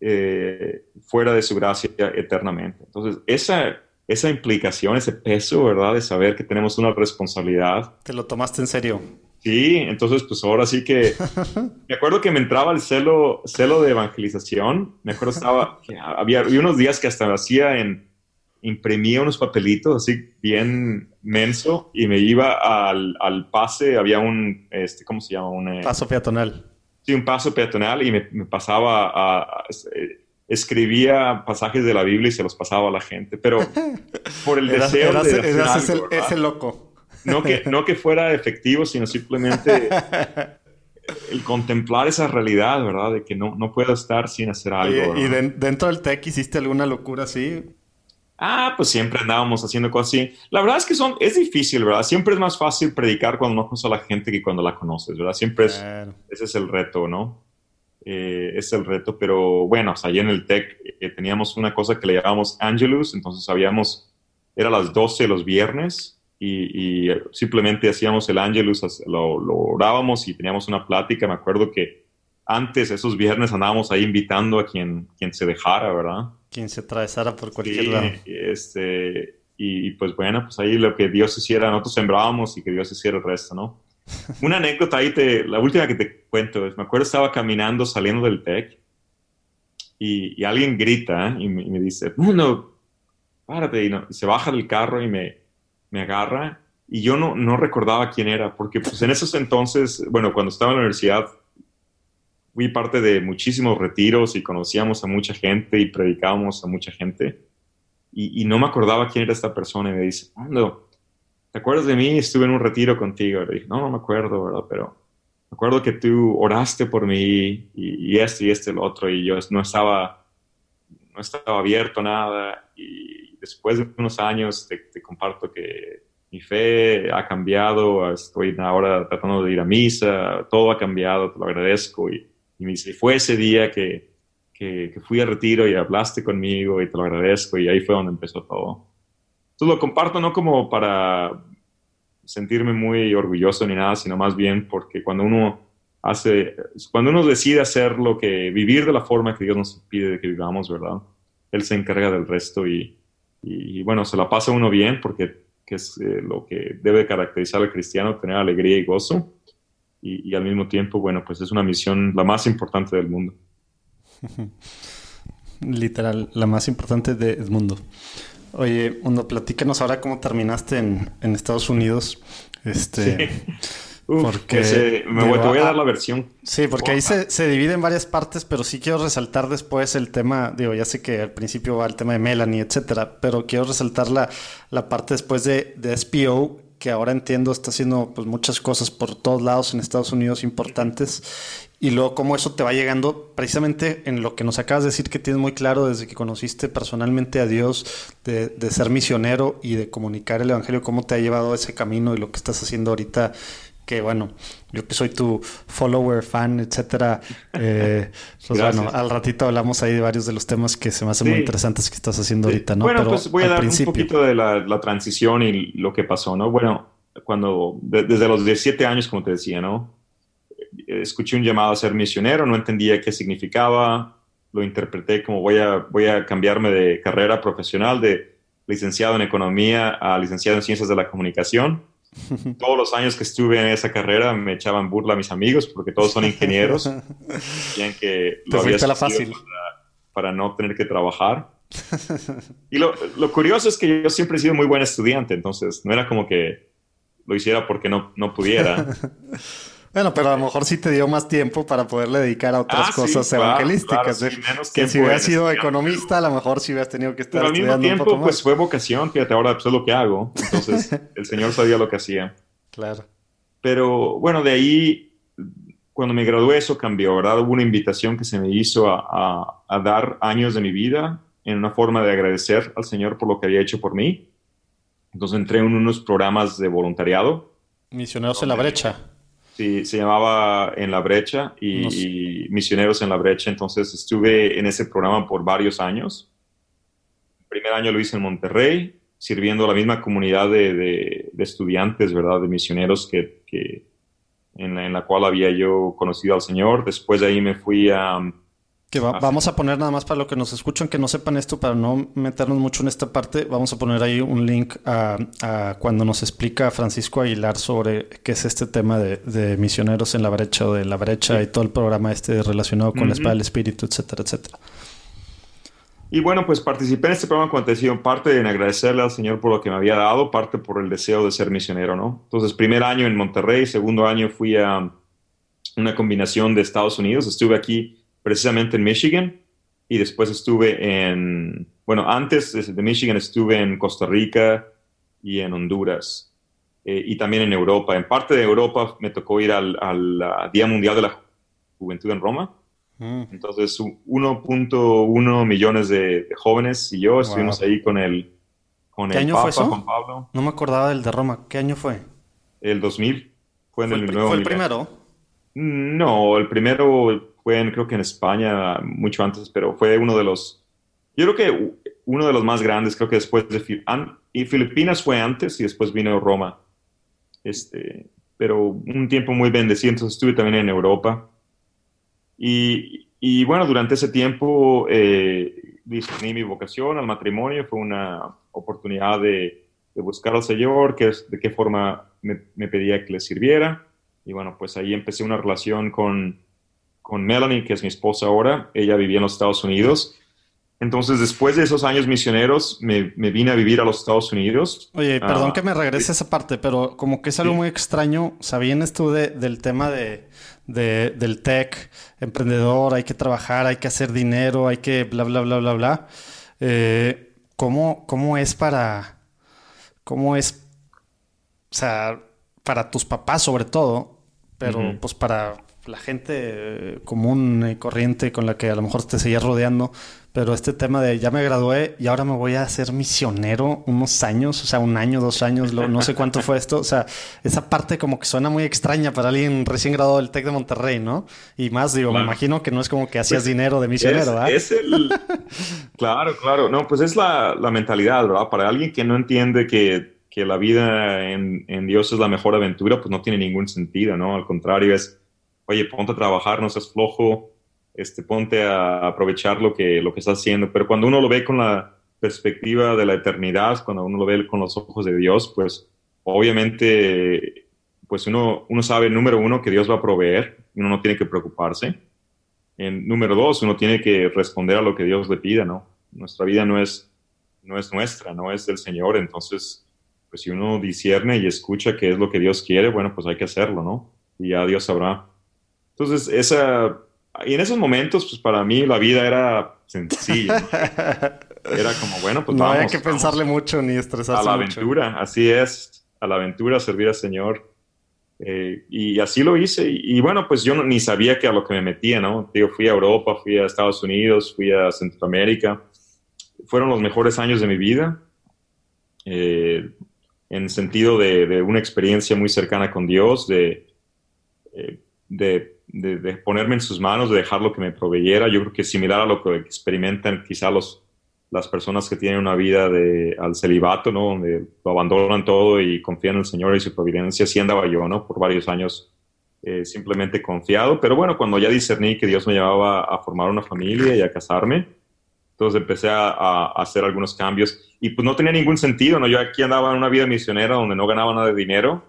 Speaker 1: eh, fuera de su gracia eternamente. Entonces, esa, esa implicación, ese peso, ¿verdad? De saber que tenemos una responsabilidad.
Speaker 3: Te lo tomaste en serio.
Speaker 1: Sí, entonces pues ahora sí que me acuerdo que me entraba el celo, celo de evangelización. Me acuerdo estaba, había, había unos días que hasta hacía en, imprimía unos papelitos así bien menso y me iba al, al pase, había un, este, ¿cómo se llama? Un,
Speaker 3: eh, paso peatonal.
Speaker 1: Sí, un paso peatonal y me, pasaba a, escribía pasajes de la Biblia y se los pasaba a la gente, pero por el deseo
Speaker 3: de ese loco.
Speaker 1: No que, no que fuera efectivo, sino simplemente el contemplar esa realidad, ¿verdad? De que no, no puedo estar sin hacer algo.
Speaker 3: ¿Y, dentro del tech hiciste alguna locura así?
Speaker 1: Ah, pues siempre andábamos haciendo cosas así. La verdad es que son, es difícil, ¿verdad? Siempre es más fácil predicar cuando no conoces a la gente que cuando la conoces, ¿verdad? Siempre es, ese es el reto, ¿no? Eh, es el reto, pero bueno, o sea, ahí en el tech eh, teníamos una cosa que le llamábamos Angelus, entonces sabíamos, era las 12 los viernes y, simplemente hacíamos el Angelus, lo, lo, orábamos y teníamos una plática. Me acuerdo que antes, esos viernes, andábamos ahí invitando a quien, quien se dejara, ¿verdad?
Speaker 3: Quien se atravesara por cualquier lado.
Speaker 1: Este, y, pues bueno, pues ahí lo que Dios hiciera, nosotros sembrábamos y que Dios hiciera el resto, ¿no? Una anécdota ahí, te, la última que te cuento es, me acuerdo estaba caminando saliendo del TEC y, alguien grita ¿eh? y, me, dice, bueno, párate, y, y se baja del carro y me, me agarra y yo no, no recordaba quién era, porque pues en esos entonces, bueno, cuando estaba en la universidad, fui parte de muchísimos retiros y conocíamos a mucha gente y predicábamos a mucha gente. Y, no me acordaba quién era esta persona y me dice, ¿cuándo? ¿Te acuerdas de mí? Estuve en un retiro contigo. Y le dije, no, no me acuerdo, ¿verdad? Pero me acuerdo que tú oraste por mí y, este y este y el otro y yo no estaba, no estaba abierto a nada. Y después de unos años te, comparto que mi fe ha cambiado, estoy ahora tratando de ir a misa, todo ha cambiado, te lo agradezco. Y, me dice, fue ese día que, que, fui a retiro y hablaste conmigo y te lo agradezco y ahí fue donde empezó todo. Entonces lo comparto no como para sentirme muy orgulloso ni nada, sino más bien porque cuando uno hace, cuando uno decide hacer lo que, vivir de la forma que Dios nos pide que vivamos, ¿verdad? Él se encarga del resto y, y, bueno, se la pasa uno bien porque es eh, lo que debe caracterizar al cristiano, tener alegría y gozo. Y, al mismo tiempo, bueno, pues es una misión la más importante del mundo.
Speaker 3: Literal, la más importante del mundo. Oye, Mundo, platícanos ahora cómo terminaste en, en Estados Unidos. Este,
Speaker 1: porque me voy, te voy a dar la versión.
Speaker 3: Sí, porque ahí se, se, divide en varias partes, pero sí quiero resaltar después el tema, digo, ya sé que al principio va el tema de Melanie, etcétera, pero quiero resaltar la, la parte después de, de SPO, que ahora entiendo está haciendo pues, muchas cosas por todos lados en Estados Unidos importantes. Y luego cómo eso te va llegando precisamente en lo que nos acabas de decir que tienes muy claro desde que conociste personalmente a Dios, de, de, ser misionero y de comunicar el Evangelio, cómo te ha llevado ese camino y lo que estás haciendo ahorita que bueno, yo que soy tu follower, fan, etcétera, eh, pues bueno, al ratito hablamos ahí de varios de los temas que se me hacen muy interesantes que estás haciendo ahorita, ¿no?
Speaker 1: Bueno, pues voy a dar un poquito de la, transición y lo que pasó, ¿no? Bueno, cuando, desde los 17 años, como te decía, ¿no? Escuché un llamado a ser misionero, no entendía qué significaba, lo interpreté como voy a, voy a cambiarme de carrera profesional de licenciado en economía a licenciado en ciencias de la comunicación todos los años que estuve en esa carrera me echaban burla a mis amigos porque todos son ingenieros. Decían que
Speaker 3: lo había la fácil.
Speaker 1: Para, no tener que trabajar. Y lo, lo, curioso es que yo siempre he sido muy buen estudiante, entonces no era como que lo hiciera porque no, no pudiera.
Speaker 3: Bueno, pero a lo mejor sí te dio más tiempo para poderle dedicar a otras ah, cosas evangelísticas. ¿eh? que si hubieras sido economista, a lo mejor sí hubieras tenido que estar pero al mismo tiempo,
Speaker 1: pues fue vocación. Fíjate, ahora pues, es lo que hago. Entonces, el Señor sabía lo que hacía.
Speaker 3: Claro.
Speaker 1: Pero bueno, de ahí, cuando me gradué, eso cambió, ¿verdad? Hubo una invitación que se me hizo a, a dar años de mi vida en una forma de agradecer al Señor por lo que había hecho por mí. Entonces entré en unos programas de voluntariado.
Speaker 3: Misioneros en la brecha.
Speaker 1: Sí, se llamaba En la Brecha y, Misioneros en la Brecha. Entonces estuve en ese programa por varios años. El primer año lo hice en Monterrey, sirviendo a la misma comunidad de, estudiantes, ¿verdad? De misioneros que, en, la, en, la, cual había yo conocido al Señor. Después de ahí me fui a
Speaker 3: que vamos a poner nada más para lo que nos escuchan, que no sepan esto, para no meternos mucho en esta parte, vamos a poner ahí un link a, cuando nos explica Francisco Aguilar sobre qué es este tema de, misioneros en la brecha o de la brecha y todo el programa este relacionado con la espada del espíritu, etcétera, etcétera.
Speaker 1: Y bueno, pues participé en este programa te decía, parte en agradecerle al Señor por lo que me había dado, parte por el deseo de ser misionero, ¿no? Entonces, primer año en Monterrey, segundo año fui a una combinación de Estados Unidos, estuve aquí precisamente en Michigan y después estuve en, bueno, antes de Michigan estuve en Costa Rica y en Honduras eh, y también en Europa. En parte de Europa me tocó ir al, Día Mundial de la Juventud en Roma. Mm. Entonces, 1.1 millones de, jóvenes y yo estuvimos ahí con el, con
Speaker 3: ¿Qué año fue eso? Juan Pablo. No me acordaba del de Roma. ¿Qué año fue?
Speaker 1: El 2000.
Speaker 3: Fue en el, nuevo ¿Fue el primero?
Speaker 1: No, el primero fue creo que en España mucho antes, pero fue uno de los, yo creo que uno de los más grandes, creo que después de y Filipinas fue antes y después vino Roma. Este, pero un tiempo muy bendecido, entonces estuve también en Europa. Y, y bueno, durante ese tiempo eh, discerní mi vocación al matrimonio, fue una oportunidad de, de buscar al Señor, que, de qué forma me, me pedía que le sirviera. Y bueno, pues ahí empecé una relación con, con Melanie, que es mi esposa ahora. Ella vivía en los Estados Unidos. Entonces, después de esos años misioneros, me, vine a vivir a los Estados Unidos.
Speaker 3: Oye, perdón ah, que me regrese a esa parte, pero como que es algo muy extraño. ¿Sabías tú de, del tema de, del tech, emprendedor, hay que trabajar, hay que hacer dinero, hay que bla, bla, bla, bla, bla? Eh, ¿cómo, ¿Cómo es para... cómo es... O sea, para tus papás sobre todo, pero pues para la gente eh, común y corriente con la que a lo mejor te seguías rodeando, pero este tema de ya me gradué y ahora me voy a ser misionero unos años, o sea, un año, dos años, no sé cuánto fue esto, o sea, esa parte como que suena muy extraña para alguien recién graduado del TEC de Monterrey, ¿no? Y más, digo, me imagino que no es como que hacías pues, dinero de misionero, ¿verdad?
Speaker 1: Es el... claro, claro, no, pues es la, mentalidad, ¿verdad? Para alguien que no entiende que, la vida en, en Dios es la mejor aventura, pues no tiene ningún sentido, ¿no? Al contrario, es oye, ponte a trabajar, no seas flojo, este, ponte a aprovechar lo que, lo que estás haciendo. Pero cuando uno lo ve con la perspectiva de la eternidad, cuando uno lo ve con los ojos de Dios, pues obviamente, pues uno, uno sabe, número uno, que Dios va a proveer, uno no tiene que preocuparse. En, número dos, uno tiene que responder a lo que Dios le pida, ¿no? Nuestra vida no es, no es nuestra, no es del Señor, entonces, pues si uno discierne y escucha qué es lo que Dios quiere, bueno, pues hay que hacerlo, ¿no? Y ya Dios sabrá. Entonces, esa, y en esos momentos, pues para mí la vida era sencilla. era como, bueno, pues
Speaker 3: no
Speaker 1: vamos.
Speaker 3: No había que pensarle mucho ni estresarse.
Speaker 1: A la aventura, así es. A la aventura, servir al Señor. Eh, y así lo hice. Y, bueno, pues yo ni sabía que a lo que me metía, ¿no? Digo, fui a Europa, fui a Estados Unidos, fui a Centroamérica. Fueron los mejores años de mi vida. Eh, en sentido de, de, una experiencia muy cercana con Dios, de, eh, de de, ponerme en sus manos, de dejar lo que me proveyera. Yo creo que similar a lo que experimentan quizá los, las personas que tienen una vida de, al celibato, ¿no? Donde lo abandonan todo y confían en el Señor y su providencia. Así andaba yo, ¿no? Por varios años eh, simplemente confiado. Pero bueno, cuando ya discerní que Dios me llevaba a formar una familia y a casarme, entonces empecé a, hacer algunos cambios y pues no tenía ningún sentido, ¿no? Yo aquí andaba en una vida misionera donde no ganaba nada de dinero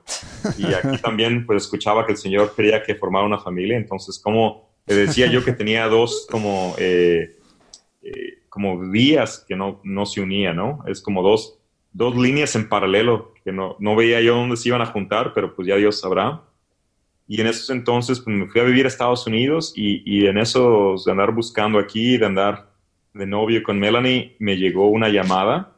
Speaker 1: y aquí también pues escuchaba que el Señor quería que formara una familia, entonces como le decía yo que tenía dos como, eh, eh, como vías que no, no se unían, ¿no? Es como dos, dos líneas en paralelo que no, no veía yo dónde se iban a juntar, pero pues ya Dios sabrá. Y en esos entonces pues me fui a vivir a Estados Unidos y, y en eso de andar buscando aquí, de andar de novio con Melanie, me llegó una llamada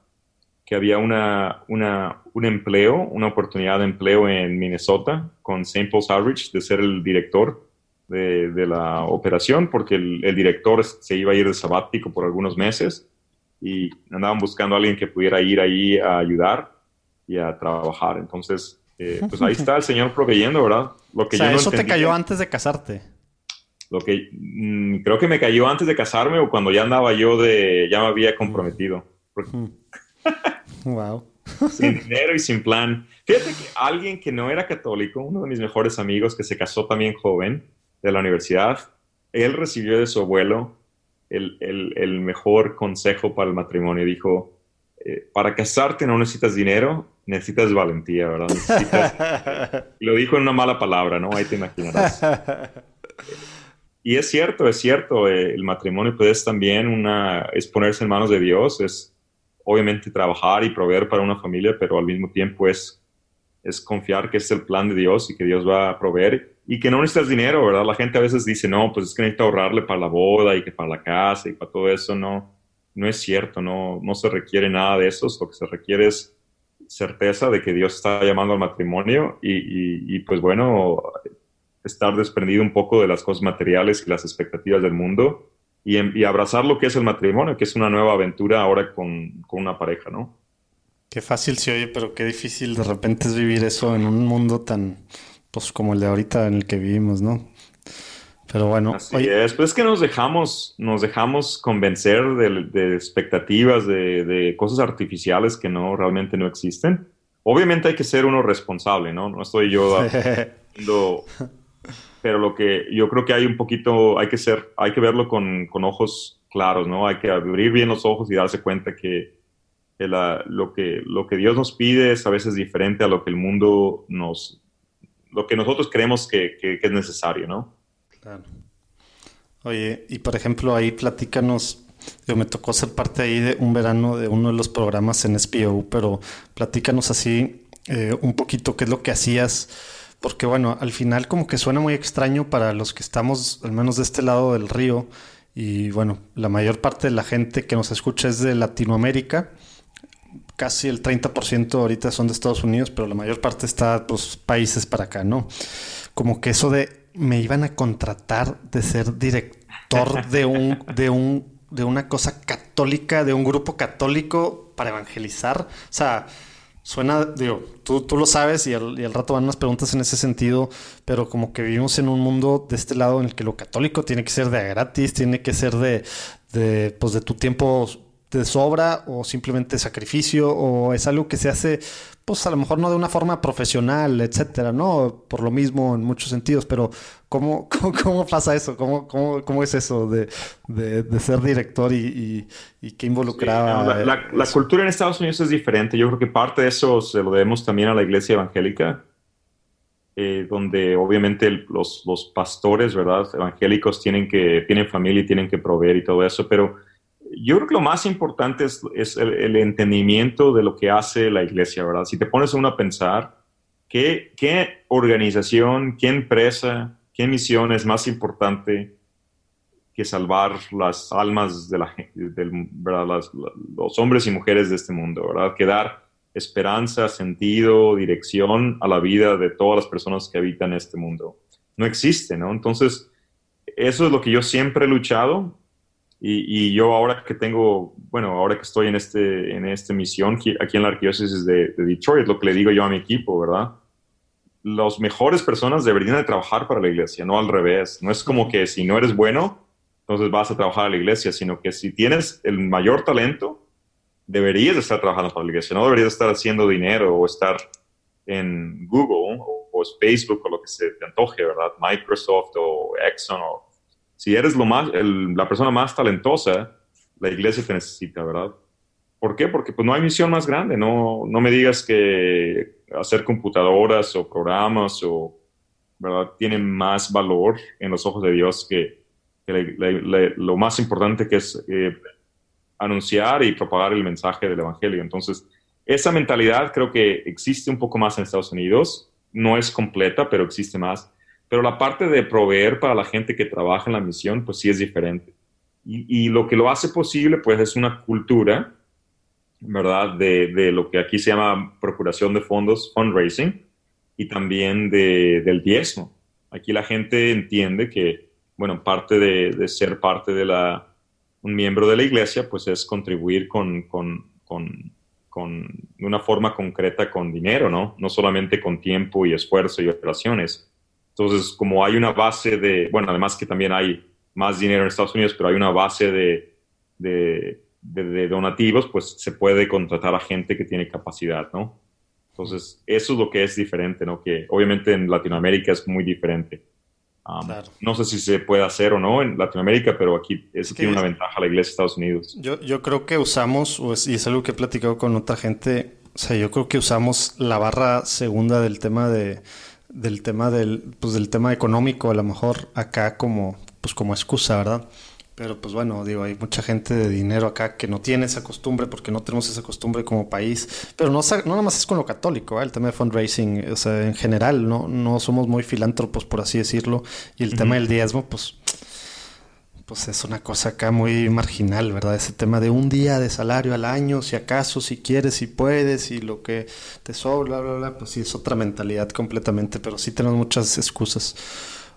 Speaker 1: que había una, una, un empleo, una oportunidad de empleo en Minnesota con St. Paul's Outreach de ser el director de, de la operación, porque el, el, director se iba a ir de sabático por algunos meses y andaban buscando a alguien que pudiera ir ahí a ayudar y a trabajar. Entonces, eh, pues ahí está el Señor proveyendo, ¿verdad?
Speaker 3: Lo que o sea, eso te cayó antes de casarte.
Speaker 1: Lo que mm, creo que me cayó antes de casarme o cuando ya andaba yo de, ya me había comprometido.
Speaker 3: wow.
Speaker 1: sin dinero y sin plan. Fíjate que alguien que no era católico, uno de mis mejores amigos que se casó también joven de la universidad, él recibió de su abuelo el, el, mejor consejo para el matrimonio. Dijo, eh, para casarte no necesitas dinero, necesitas valentía, ¿verdad? lo dijo en una mala palabra, ¿no? Ahí te imaginarás. Y es cierto, es cierto, eh, el matrimonio pues es también una, es ponerse en manos de Dios, es obviamente trabajar y proveer para una familia, pero al mismo tiempo es, es confiar que es el plan de Dios y que Dios va a proveer y que no necesitas dinero, ¿verdad? La gente a veces dice, no, pues es que necesita ahorrarle para la boda y que para la casa y para todo eso, no, no es cierto, no, no se requiere nada de eso, lo que se requiere es certeza de que Dios está llamando al matrimonio y, y pues bueno, estar desprendido un poco de las cosas materiales y las expectativas del mundo y, abrazar lo que es el matrimonio, que es una nueva aventura ahora con, con, una pareja, ¿no?
Speaker 3: Qué fácil se oye, pero qué difícil de repente es vivir eso en un mundo tan, pues como el de ahorita en el que vivimos, ¿no? Pero bueno.
Speaker 1: Así es, pues es que nos dejamos, nos dejamos convencer de, expectativas, de, de, cosas artificiales que no realmente no existen. Obviamente hay que ser uno responsable, ¿no? No estoy yo dando pero lo que yo creo que hay un poquito, hay que ser, hay que verlo con, con ojos claros, ¿no? Hay que abrir bien los ojos y darse cuenta que, lo, que lo que Dios nos pide es a veces diferente a lo que el mundo nos, lo que nosotros creemos que, que, es necesario, ¿no? Claro.
Speaker 3: Oye, y por ejemplo, ahí platícanos, yo me tocó ser parte ahí de un verano de uno de los programas en SPO, pero platícanos así eh, un poquito qué es lo que hacías porque bueno, al final como que suena muy extraño para los que estamos al menos de este lado del río y bueno, la mayor parte de la gente que nos escucha es de Latinoamérica, casi el 30% ahorita son de Estados Unidos, pero la mayor parte está pues países para acá, ¿no? Como que eso de me iban a contratar de ser director de un de un de una cosa católica, de un grupo católico para evangelizar, o sea, Suena, digo, tú, tú lo sabes y al, rato van unas preguntas en ese sentido, pero como que vivimos en un mundo de este lado en el que lo católico tiene que ser de gratis, tiene que ser de, de, pues de tu tiempo de sobra o simplemente sacrificio o es algo que se hace pues a lo mejor no de una forma profesional, etcétera, ¿no? Por lo mismo en muchos sentidos, pero ¿cómo, cómo, pasa eso? ¿Cómo, cómo, cómo es eso de, de, ser director y, y, qué involucraba?
Speaker 1: la, cultura en Estados Unidos es diferente. Yo creo que parte de eso se lo debemos también a la iglesia evangélica, eh, donde obviamente los, los pastores, ¿verdad? Evangélicos tienen que, tienen familia y tienen que proveer y todo eso, pero yo creo que lo más importante es, el, entendimiento de lo que hace la iglesia, ¿verdad? Si te pones uno a pensar, ¿qué, organización, qué empresa, qué misión es más importante que salvar las almas de los hombres y mujeres de este mundo, ¿verdad? Que dar esperanza, sentido, dirección a la vida de todas las personas que habitan este mundo. No existe, ¿no? Entonces, eso es lo que yo siempre he luchado y, yo ahora que tengo, bueno, ahora que estoy en, este, en esta misión aquí en la arquidiócesis de, de Detroit, lo que le digo yo a mi equipo, ¿verdad? Las mejores personas deberían de trabajar para la iglesia, no al revés. No es como que si no eres bueno, entonces vas a trabajar a la iglesia, sino que si tienes el mayor talento, deberías de estar trabajando para la iglesia, no deberías estar haciendo dinero o estar en Google o, o Facebook o lo que se te antoje, ¿verdad? Microsoft o Exxon o si eres lo más, la persona más talentosa, la iglesia te necesita, ¿verdad? ¿Por qué? Porque pues no hay misión más grande. No, no me digas que hacer computadoras o programas o, ¿verdad? Tienen más valor en los ojos de Dios que, lo más importante que es eh, anunciar y propagar el mensaje del Evangelio. Entonces, esa mentalidad creo que existe un poco más en Estados Unidos. No es completa, pero existe más. Pero la parte de proveer para la gente que trabaja en la misión, pues sí es diferente. Y, lo que lo hace posible, pues es una cultura, ¿verdad? De, de, lo que aquí se llama procuración de fondos, fundraising, y también de, del diezmo. Aquí la gente entiende que, bueno, parte de, de, ser parte de la, un miembro de la iglesia, pues es contribuir con, con, con, con, de una forma concreta con dinero, ¿no? No solamente con tiempo y esfuerzo y operaciones, entonces, como hay una base de, bueno, además que también hay más dinero en Estados Unidos, pero hay una base de, de, de, donativos, pues se puede contratar a gente que tiene capacidad, ¿no? Entonces, eso es lo que es diferente, ¿no? Que obviamente en Latinoamérica es muy diferente. Um, no sé si se puede hacer o no en Latinoamérica, pero aquí eso tiene una ventaja la iglesia de Estados Unidos.
Speaker 3: Yo, yo creo que usamos, y es algo que he platicado con otra gente, o sea, yo creo que usamos la barra segunda del tema de del tema del pues del tema económico a lo mejor acá como pues como excusa, ¿verdad? Pero pues bueno, digo, hay mucha gente de dinero acá que no tiene esa costumbre porque no tenemos esa costumbre como país. Pero no, no nada más es con lo católico, ¿eh? el tema de fundraising, o sea, en general, no, no somos muy filántropos, por así decirlo. Y el tema del diezmo, pues, pues es una cosa acá muy marginal, ¿verdad? Ese tema de un día de salario al año, si acaso, si quieres, si puedes, y lo que te sobra, bla, bla, bla, pues sí, es otra mentalidad completamente, pero sí tenemos muchas excusas.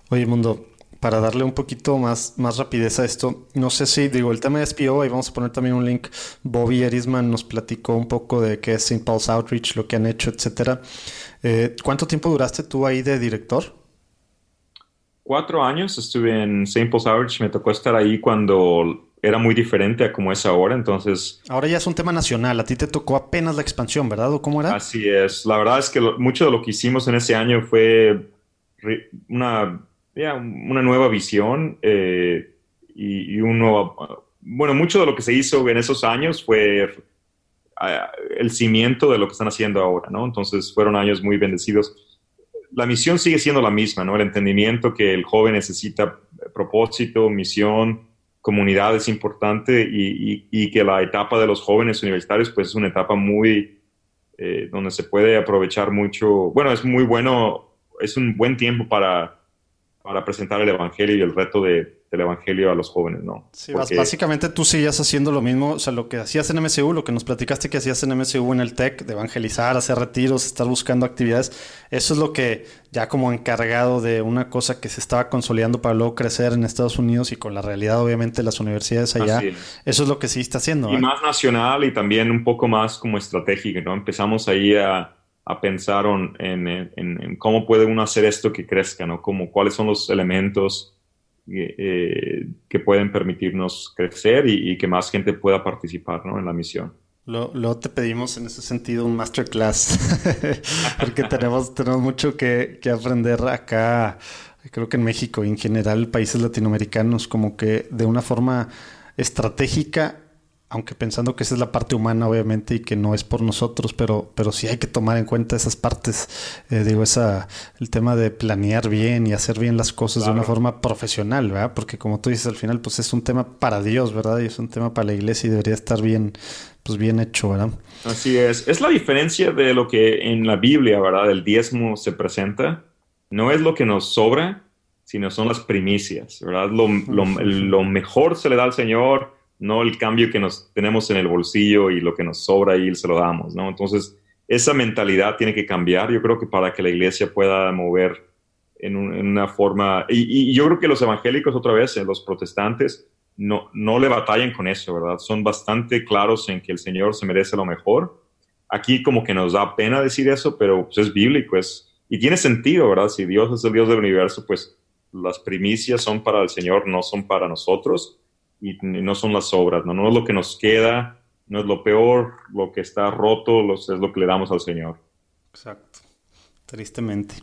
Speaker 3: Oye, mundo, para darle un poquito más, más rapidez a esto, no sé si, digo, el tema de SPO, ahí vamos a poner también un link. Bobby Erisman nos platicó un poco de qué es. Paul's Outreach, lo que han hecho, etcétera. Eh, ¿Cuánto tiempo duraste tú ahí de director?
Speaker 1: Cuatro años estuve en St. Paul's Outreach. Me tocó estar ahí cuando era muy diferente a como es ahora, entonces...
Speaker 3: Ahora ya es un tema nacional, a ti te tocó apenas la expansión, ¿verdad? ¿O cómo era?
Speaker 1: Así es, la verdad es que mucho de lo que hicimos en ese año fue una una nueva visión eh, y, un nuevo... Bueno, mucho de lo que se hizo en esos años fue ah, el cimiento de lo que están haciendo ahora, ¿no? Entonces fueron años muy bendecidos. La misión sigue siendo la misma, ¿no? El entendimiento que el joven necesita propósito, misión, comunidad es importante y, que la etapa de los jóvenes universitarios pues es una etapa muy eh, donde se puede aprovechar mucho, bueno, es muy bueno, es un buen tiempo para para presentar el Evangelio y el reto de, del Evangelio a los jóvenes, ¿no?
Speaker 3: Sí, básicamente tú seguías haciendo lo mismo, o sea, lo que hacías en MSU, lo que nos platicaste que hacías en MSU en el TEC, de evangelizar, hacer retiros, estar buscando actividades, eso es lo que ya como encargado de una cosa que se estaba consolidando para luego crecer en Estados Unidos y con la realidad obviamente de las universidades allá, eso es lo que sí está haciendo.
Speaker 1: Y más nacional y también un poco más como estratégico, ¿no? Empezamos ahí a a pensar en, cómo puede uno hacer esto que crezca, ¿no? Como, cuáles son los elementos eh, que pueden permitirnos crecer y, que más gente pueda participar ¿no? en la misión.
Speaker 3: Luego te pedimos en ese sentido un masterclass, porque tenemos, tenemos mucho que, que aprender acá, creo que en México y en general países latinoamericanos, como que de una forma estratégica aunque pensando que esa es la parte humana, obviamente, y que no es por nosotros, pero, pero sí hay que tomar en cuenta esas partes. Eh, digo, esa, el tema de planear bien y hacer bien las cosas de una forma profesional, ¿verdad? Porque como tú dices, al final, pues es un tema para Dios, ¿verdad? Y es un tema para la iglesia y debería estar bien, pues bien hecho, ¿verdad?
Speaker 1: Así es. Es la diferencia de lo que en la Biblia, ¿verdad? El diezmo se presenta. No es lo que nos sobra, sino son las primicias, ¿verdad? Lo, lo, lo mejor se le da al Señor no el cambio que nos tenemos en el bolsillo y lo que nos sobra y se lo damos, ¿no? Entonces, esa mentalidad tiene que cambiar, yo creo que para que la iglesia pueda mover en, una forma, y, yo creo que los evangélicos otra vez, eh, los protestantes, no, no le batallan con eso, ¿verdad? Son bastante claros en que el Señor se merece lo mejor. Aquí como que nos da pena decir eso, pero pues, es bíblico, es, y tiene sentido, ¿verdad? Si Dios es el Dios del universo, pues las primicias son para el Señor, no son para nosotros y, no son las obras, ¿no? no es lo que nos queda, no es lo peor, lo que está roto es lo que le damos al Señor.
Speaker 3: Exacto, tristemente.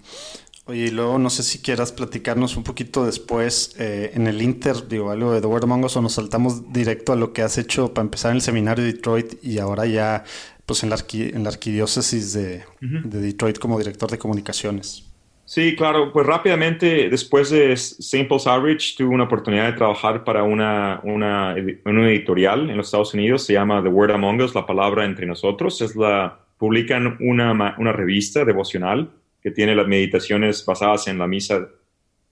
Speaker 3: Oye, y luego no sé si quieras platicarnos un poquito después eh, en el Inter, digo, algo de Among Us, o nos saltamos directo a lo que has hecho para empezar en el seminario de Detroit y ahora ya pues en la, en la arquidiócesis de, de Detroit como director de comunicaciones.
Speaker 1: Sí, claro. Pues rápidamente, después de St. Paul's Outreach, tuve una oportunidad de trabajar para una, una, una, editorial en los Estados Unidos. Se llama The Word Among Us, la palabra entre nosotros. Es la, publican una, una revista devocional que tiene las meditaciones basadas en la misa,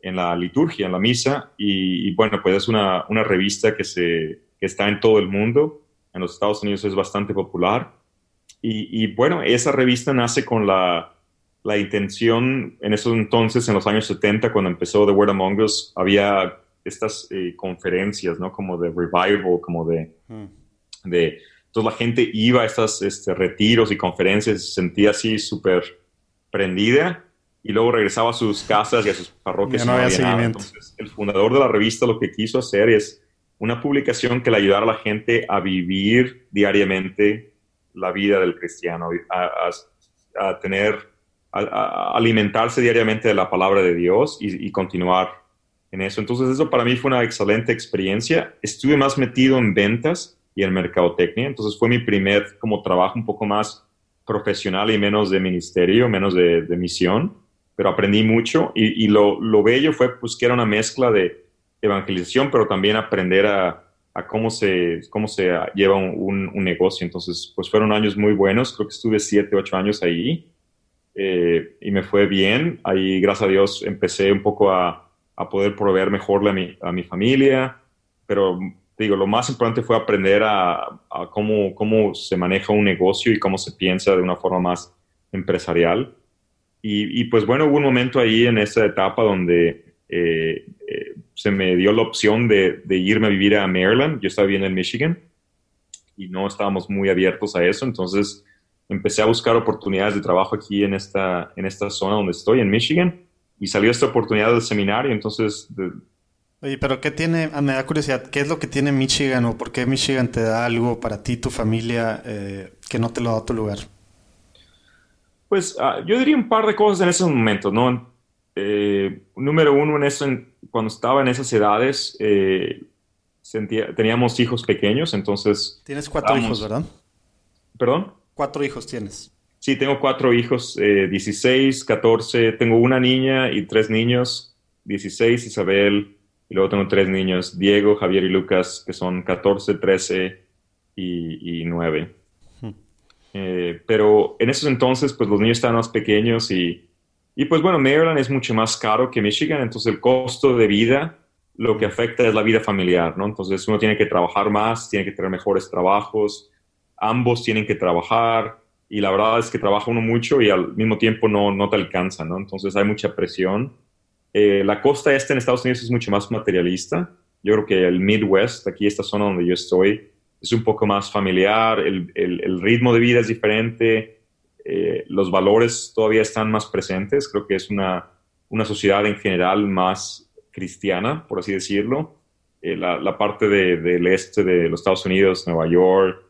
Speaker 1: en la liturgia, en la misa. Y, bueno, pues es una, una revista que, se, está en todo el mundo. En los Estados Unidos es bastante popular. Y bueno, esa revista nace con la la intención en esos entonces, en los años 70, cuando empezó The Word Among Us, había estas eh, conferencias, ¿no? Como de revival, como de, mm. de... Entonces la gente iba a estos este, retiros y conferencias, se sentía así súper prendida y luego regresaba a sus casas y a sus parroquias.
Speaker 3: no, había seguimiento.
Speaker 1: Entonces, el fundador de la revista lo que quiso hacer es una publicación que le ayudara a la gente a vivir diariamente la vida del cristiano, a, tener, a, alimentarse diariamente de la palabra de Dios y, continuar en eso. Entonces eso para mí fue una excelente experiencia. Estuve más metido en ventas y en mercadotecnia, entonces fue mi primer como trabajo un poco más profesional y menos de ministerio, menos de, misión, pero aprendí mucho y, lo, lo bello fue pues que era una mezcla de evangelización, pero también aprender a, cómo, se, cómo se lleva un, negocio. Entonces, pues fueron años muy buenos, creo que estuve siete, ocho años ahí eh, y me fue bien. Ahí, gracias a Dios, empecé un poco a, poder proveer mejor a mi, a mi familia, pero digo, lo más importante fue aprender a, cómo, cómo se maneja un negocio y cómo se piensa de una forma más empresarial. Y, y pues bueno, hubo un momento ahí en esa etapa donde eh, eh, se me dio la opción de, irme a vivir a Maryland. Yo estaba viviendo en Michigan y no estábamos muy abiertos a eso. Entonces empecé a buscar oportunidades de trabajo aquí en esta, en esta zona donde estoy, en Michigan, y salió esta oportunidad del seminario. Entonces...
Speaker 3: Oye, pero ¿qué tiene, ah, me da curiosidad, qué es lo que tiene Michigan o por qué Michigan te da algo para ti, tu familia, eh, que no te lo da tu lugar?
Speaker 1: Pues ah, yo diría un par de cosas en esos momentos, ¿no? Eh, número uno, en eso, cuando estaba en esas edades, eh, teníamos hijos pequeños, entonces...
Speaker 3: Tienes cuatro hijos, ¿verdad?
Speaker 1: ¿Perdón?
Speaker 3: Cuatro hijos tienes.
Speaker 1: Sí, tengo cuatro hijos, 16, eh, 14, tengo una niña y tres niños, 16, Isabel, y luego tengo tres niños, Diego, Javier y Lucas, que son 14, 13 y, y 9. Hmm. pero en esos entonces, pues los niños estaban más pequeños y y pues bueno, Maryland es mucho más caro que Michigan, entonces el costo de vida lo que afecta es la vida familiar, ¿no? Entonces uno tiene que trabajar más, tiene que tener mejores trabajos, ambos tienen que trabajar y la verdad es que trabaja uno mucho y al mismo tiempo no, no te alcanza, ¿no? Entonces hay mucha presión. Eh, la costa este en Estados Unidos es mucho más materialista. Yo creo que el Midwest, aquí esta zona donde yo estoy, es un poco más familiar, el, el, el ritmo de vida es diferente, eh, los valores todavía están más presentes. Creo que es una, una sociedad en general más cristiana, por así decirlo. Eh, la, parte del este de los Estados Unidos, Nueva York,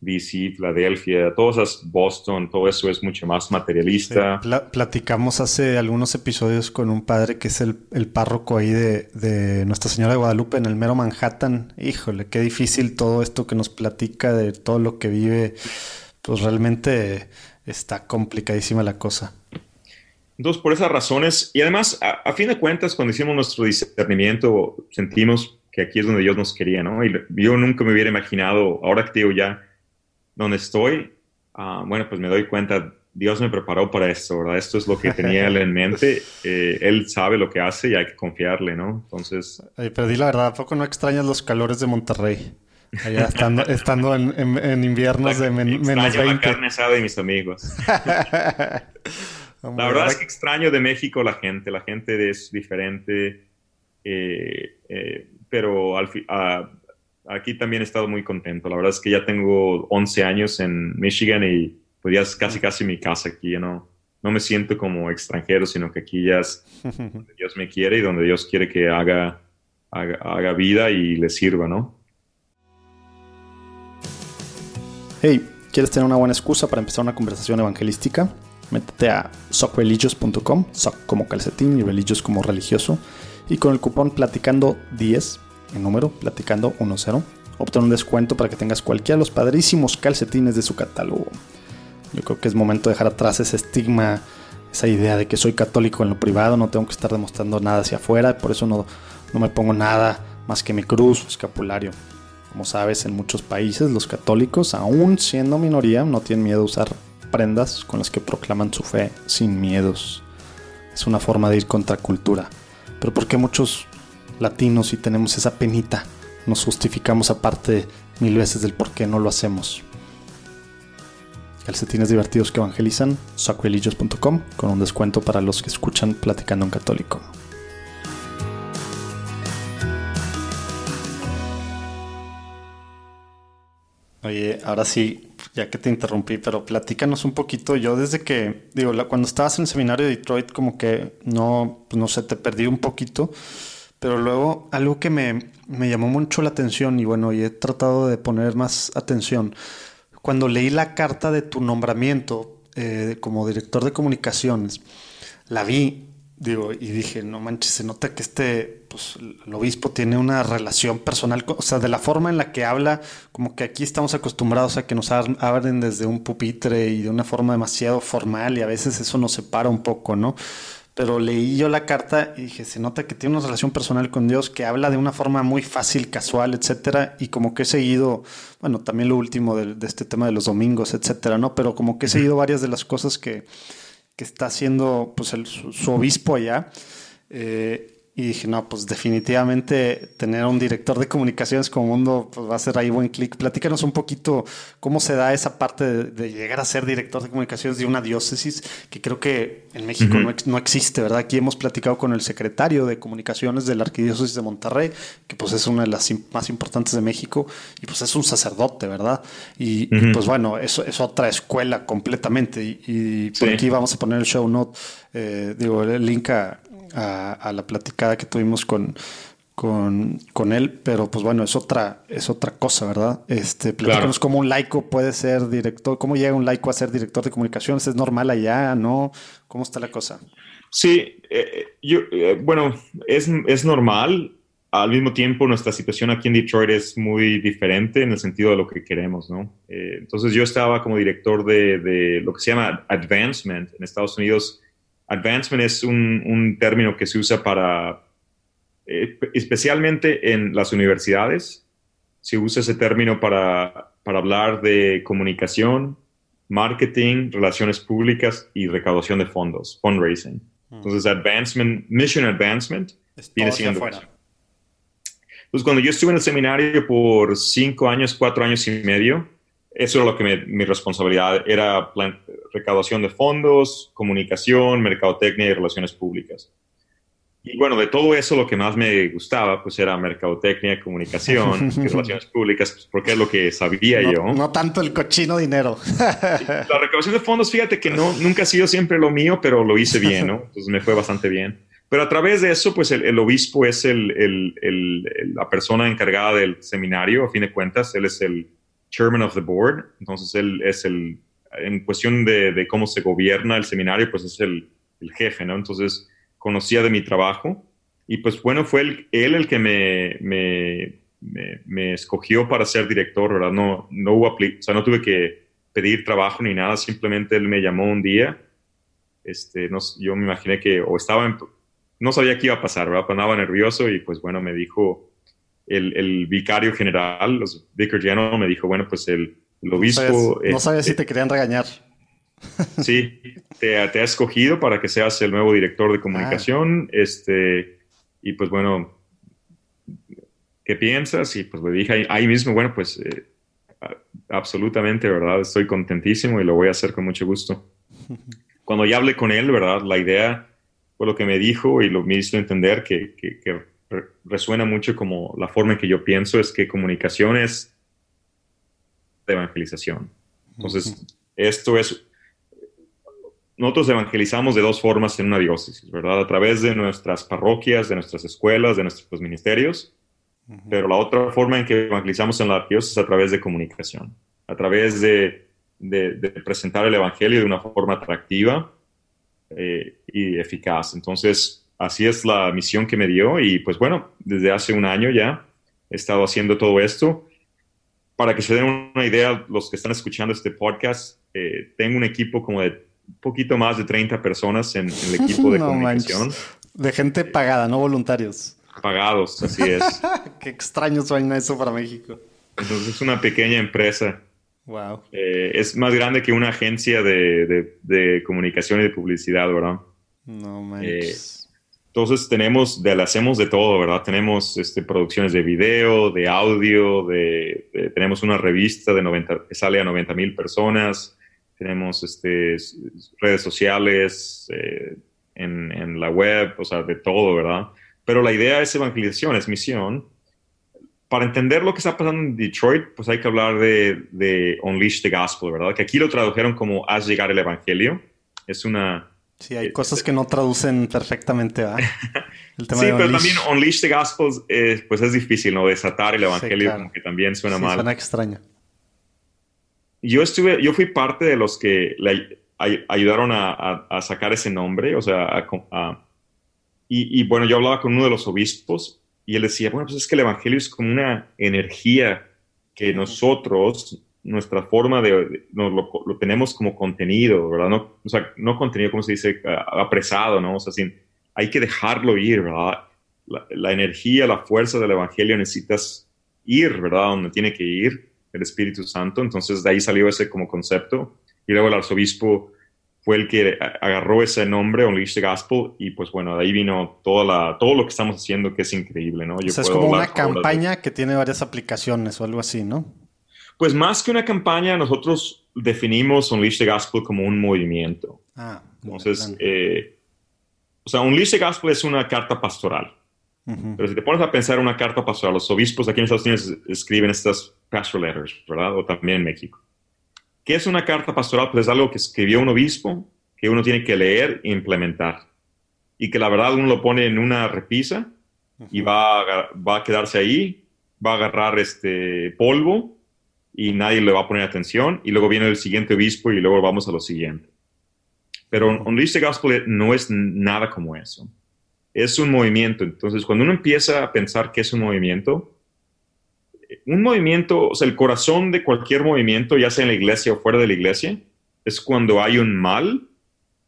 Speaker 1: DC, Filadelfia, todas esas, Boston, todo eso es mucho más materialista.
Speaker 3: platicamos hace algunos episodios con un padre que es el, párroco ahí de, de, Nuestra Señora de Guadalupe en el mero Manhattan. Híjole, qué difícil todo esto que nos platica de todo lo que vive. Pues realmente está complicadísima la cosa.
Speaker 1: Entonces, por esas razones, y además, a, fin de cuentas, cuando hicimos nuestro discernimiento, sentimos que aquí es donde Dios nos quería, ¿no? Y yo nunca me hubiera imaginado, ahora que digo ya donde estoy, ah, bueno, pues me doy cuenta, Dios me preparó para esto, ¿verdad? Esto es lo que tenía él en mente. Eh, él sabe lo que hace y hay que confiarle, ¿no? Entonces...
Speaker 3: pero di la verdad, ¿a poco no extrañas los calores de Monterrey? Allá estando, estando en, en, inviernos de menos 20.
Speaker 1: la carne asada de mis amigos. la verdad es que extraño de México la gente. La gente es diferente. Eh, eh, pero al aquí también he estado muy contento. La verdad es que ya tengo 11 años en Michigan y pues ya es casi casi mi casa aquí. no, no me siento como extranjero, sino que aquí ya es donde Dios me quiere y donde Dios quiere que haga, haga, vida y le sirva, ¿no?
Speaker 3: Hey, ¿quieres tener una buena excusa para empezar una conversación evangelística? Métete a sockreligious.com, soc como calcetín y religious como religioso, y con el cupón platicando 10, en número, platicando 10, obtén un descuento para que tengas cualquiera de los padrísimos calcetines de su catálogo. Yo creo que es momento de dejar atrás ese estigma, esa idea de que soy católico en lo privado, no tengo que estar demostrando nada hacia afuera, por eso no, no me pongo nada más que mi cruz o escapulario. Como sabes, en muchos países los católicos, aún siendo minoría, no tienen miedo a usar prendas con las que proclaman su fe sin miedos. Es una forma de ir contra cultura. Pero ¿por qué muchos latinos, si tenemos esa penita, nos justificamos aparte mil veces del por qué no lo hacemos? Calcetines divertidos que evangelizan, sacrilegios.com con un descuento para los que escuchan Platicando en Católico. Oye, ahora sí, ya que te interrumpí, pero platícanos un poquito. Yo desde que, digo, cuando estabas en el seminario de Detroit, como que no, pues no sé, te perdí un poquito, Pero luego algo que me, me llamó mucho la atención y bueno, y he tratado de poner más atención, cuando leí la carta de tu nombramiento eh, como director de comunicaciones, la vi Digo, y dije, no manches, se nota que este, pues, el obispo tiene una relación personal, o sea, de la forma en la que habla, como que aquí estamos acostumbrados a que nos hablen desde un pupitre y de una forma demasiado formal y a veces eso nos separa un poco, ¿no? Pero leí yo la carta y dije, se nota que tiene una relación personal con Dios, que habla de una forma muy fácil, casual, etcétera, y como que he seguido, bueno, también lo último de, de este tema de los domingos, etcétera, ¿no? Pero como que he seguido varias de las cosas que que está haciendo pues, su, obispo allá. Eh, y dije, no, pues definitivamente tener a un director de comunicaciones como mundo pues va a ser ahí buen clic. Platícanos un poquito cómo se da esa parte de, llegar a ser director de comunicaciones de una diócesis que creo que en México no, no, existe, ¿verdad? Aquí hemos platicado con el secretario de comunicaciones de la Arquidiócesis de Monterrey, que pues es una de las más importantes de México y pues es un sacerdote, ¿verdad? Y, pues bueno, eso es otra escuela completamente. Y, por aquí vamos a poner el show note, eh, digo, el link a a, la platicada que tuvimos con, con, él, pero pues bueno, es otra, es otra cosa, ¿verdad? Este, platícanos cómo un laico puede ser director, cómo llega un laico a ser director de comunicaciones, ¿es normal allá, no? ¿Cómo está la cosa?
Speaker 1: Sí, eh, yo, eh, bueno, es, es normal, al mismo tiempo nuestra situación aquí en Detroit es muy diferente en el sentido de lo que queremos, ¿no? Eh, entonces yo estaba como director de, de, lo que se llama advancement en Estados Unidos, Advancement es un, término que se usa para, eh, especialmente en las universidades, se usa ese término para, hablar de comunicación, marketing, relaciones públicas y recaudación de fondos, fundraising. Mm. Entonces, advancement, mission advancement viene siendo. Entonces, cuando yo estuve en el seminario por cinco años, cuatro años y medio, eso era lo que mi responsabilidad era recaudación de fondos, comunicación, mercadotecnia y relaciones públicas. Y bueno, de todo eso lo que más me gustaba pues era mercadotecnia, comunicación y relaciones públicas, pues, porque es lo que sabía yo.
Speaker 3: No tanto el cochino dinero.
Speaker 1: La recaudación de fondos, fíjate que no, nunca ha sido siempre lo mío, pero lo hice bien, ¿no? Entonces me fue bastante bien. Pero a través de eso, pues el, obispo es el, el, la persona encargada del seminario, a fin de cuentas, él es el, chairman of the board, entonces él es el, en cuestión de, cómo se gobierna el seminario, pues es el, jefe, ¿no? Entonces conocía de mi trabajo y pues bueno, fue él, el que me, escogió para ser director, ¿verdad? No, no hubo, o sea, no tuve que pedir trabajo ni nada, simplemente él me llamó un día, este, no, yo me imaginé que, o estaba, no sabía qué iba a pasar, ¿verdad? Pero nervioso y pues bueno, me dijo, el, vicario general, los vicar general, me dijo, bueno, pues el, obispo...
Speaker 3: No sabía, si te querían regañar.
Speaker 1: Sí, te, ha escogido para que seas el nuevo director de comunicación. Ah. Este, y pues bueno, ¿qué piensas? Y pues le dije ahí, mismo, bueno, pues eh, absolutamente, ¿verdad? Estoy contentísimo y lo voy a hacer con mucho gusto. Cuando ya hablé con él, ¿verdad? La idea fue lo que me dijo y lo me hizo entender que, que, que resuena mucho como la forma en que yo pienso es que comunicación es de evangelización. Entonces, esto es, nosotros evangelizamos de dos formas en una diócesis, ¿verdad? A través de nuestras parroquias, de nuestras escuelas, de nuestros ministerios, pero la otra forma en que evangelizamos en la diócesis es a través de comunicación, a través de, presentar el Evangelio de una forma atractiva eh, y eficaz. Entonces, así es la misión que me dio y pues bueno, desde hace un año ya he estado haciendo todo esto. Para que se den una idea, los que están escuchando este podcast, eh, tengo un equipo como de un poquito más de 30 personas en, el equipo de comunicación.
Speaker 3: De gente pagada, no voluntarios.
Speaker 1: Pagados, así es.
Speaker 3: Qué extraño suena eso para México.
Speaker 1: Entonces es una pequeña empresa.
Speaker 3: Wow.
Speaker 1: Eh, es más grande que una agencia de, comunicación y de publicidad, ¿verdad?
Speaker 3: No manches.
Speaker 1: Entonces tenemos, de, hacemos de todo, ¿verdad? Tenemos este, producciones de video, de audio, de, tenemos una revista de 90, que sale a 90 mil personas, tenemos este, redes sociales eh, en, la web, o sea, de todo, ¿verdad? Pero la idea es evangelización, es misión. Para entender lo que está pasando en Detroit, pues hay que hablar de, de Unleash the Gospel, ¿verdad? Que aquí lo tradujeron como Haz llegar el Evangelio. Es una
Speaker 3: Sí, hay cosas que no traducen perfectamente, ¿verdad?
Speaker 1: sí, pero también Unleash the Gospel, eh, pues es difícil, ¿no? Desatar el Evangelio, como que también suena sí, mal.
Speaker 3: Suena extraño.
Speaker 1: Yo estuve, yo fui parte de los que le ayudaron a, sacar ese nombre, o sea, y, y, bueno, yo hablaba con uno de los obispos y él decía, bueno, pues es que el Evangelio es como una energía que nosotros nuestra forma de, lo, lo, tenemos como contenido, ¿verdad? No, o sea, no contenido, como se dice, apresado, ¿no? O sea, sin, hay que dejarlo ir, ¿verdad? La, energía, la fuerza del Evangelio necesitas ir, ¿verdad? Donde tiene que ir el Espíritu Santo. Entonces de ahí salió ese como concepto. Y luego el arzobispo fue el que agarró ese nombre, Unleash the Gospel, y pues bueno, de ahí vino toda la, todo lo que estamos haciendo, que es increíble, ¿no?
Speaker 3: Yo o sea, es como una campaña que tiene varias aplicaciones o algo así, ¿no?
Speaker 1: Pues más que una campaña, nosotros definimos Unleash the Gospel como un movimiento. Ah, Entonces, eh, o sea, Unleash the Gospel es una carta pastoral. Pero si te pones a pensar una carta pastoral, los obispos aquí en Estados Unidos escriben estas pastoral letters, ¿verdad? O también en México. ¿Qué es una carta pastoral? Pues es algo que escribió un obispo que uno tiene que leer e implementar. Y que la verdad uno lo pone en una repisa y va a, va a quedarse ahí, va a agarrar este polvo y nadie le va a poner atención y luego viene el siguiente obispo y luego vamos a lo siguiente. Pero Unleash the Gospel no es nada como eso. Es un movimiento. Entonces, cuando uno empieza a pensar que es un movimiento, un movimiento, o sea, el corazón de cualquier movimiento, ya sea en la iglesia o fuera de la iglesia, es cuando hay un mal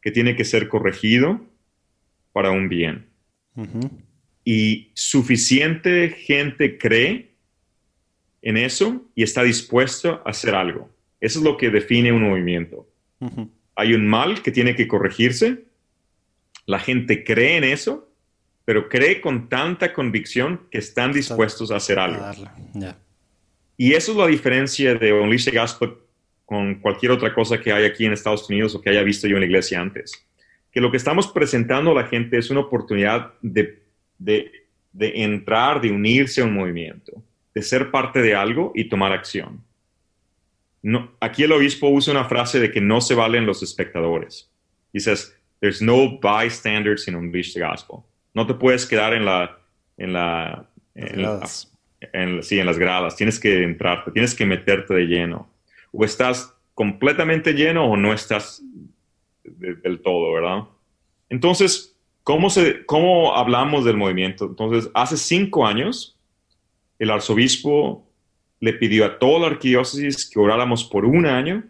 Speaker 1: que tiene que ser corregido para un bien. Y suficiente gente cree en eso y está dispuesto a hacer algo. Eso es lo que define un movimiento. Hay un mal que tiene que corregirse, la gente cree en eso, pero cree con tanta convicción que están dispuestos a hacer algo. Y eso es la diferencia de Unleash the Gospel con cualquier otra cosa que hay aquí en Estados Unidos o que haya visto yo en la iglesia antes. Que lo que estamos presentando a la gente es una oportunidad de, de, de entrar, de unirse a un movimiento de ser parte de algo y tomar acción. No, aquí el obispo usa una frase de que no se valen los espectadores. Dices, there's no bystanders in Unleash the Gospel. No te puedes quedar en la, en la, en, sí, en las gradas. Tienes que entrarte, tienes que meterte de lleno. O estás completamente lleno o no estás del todo, ¿verdad? Entonces, ¿cómo, se, ¿cómo hablamos del movimiento? Entonces, hace cinco años, el arzobispo le pidió a toda la arquidiócesis que oráramos por un año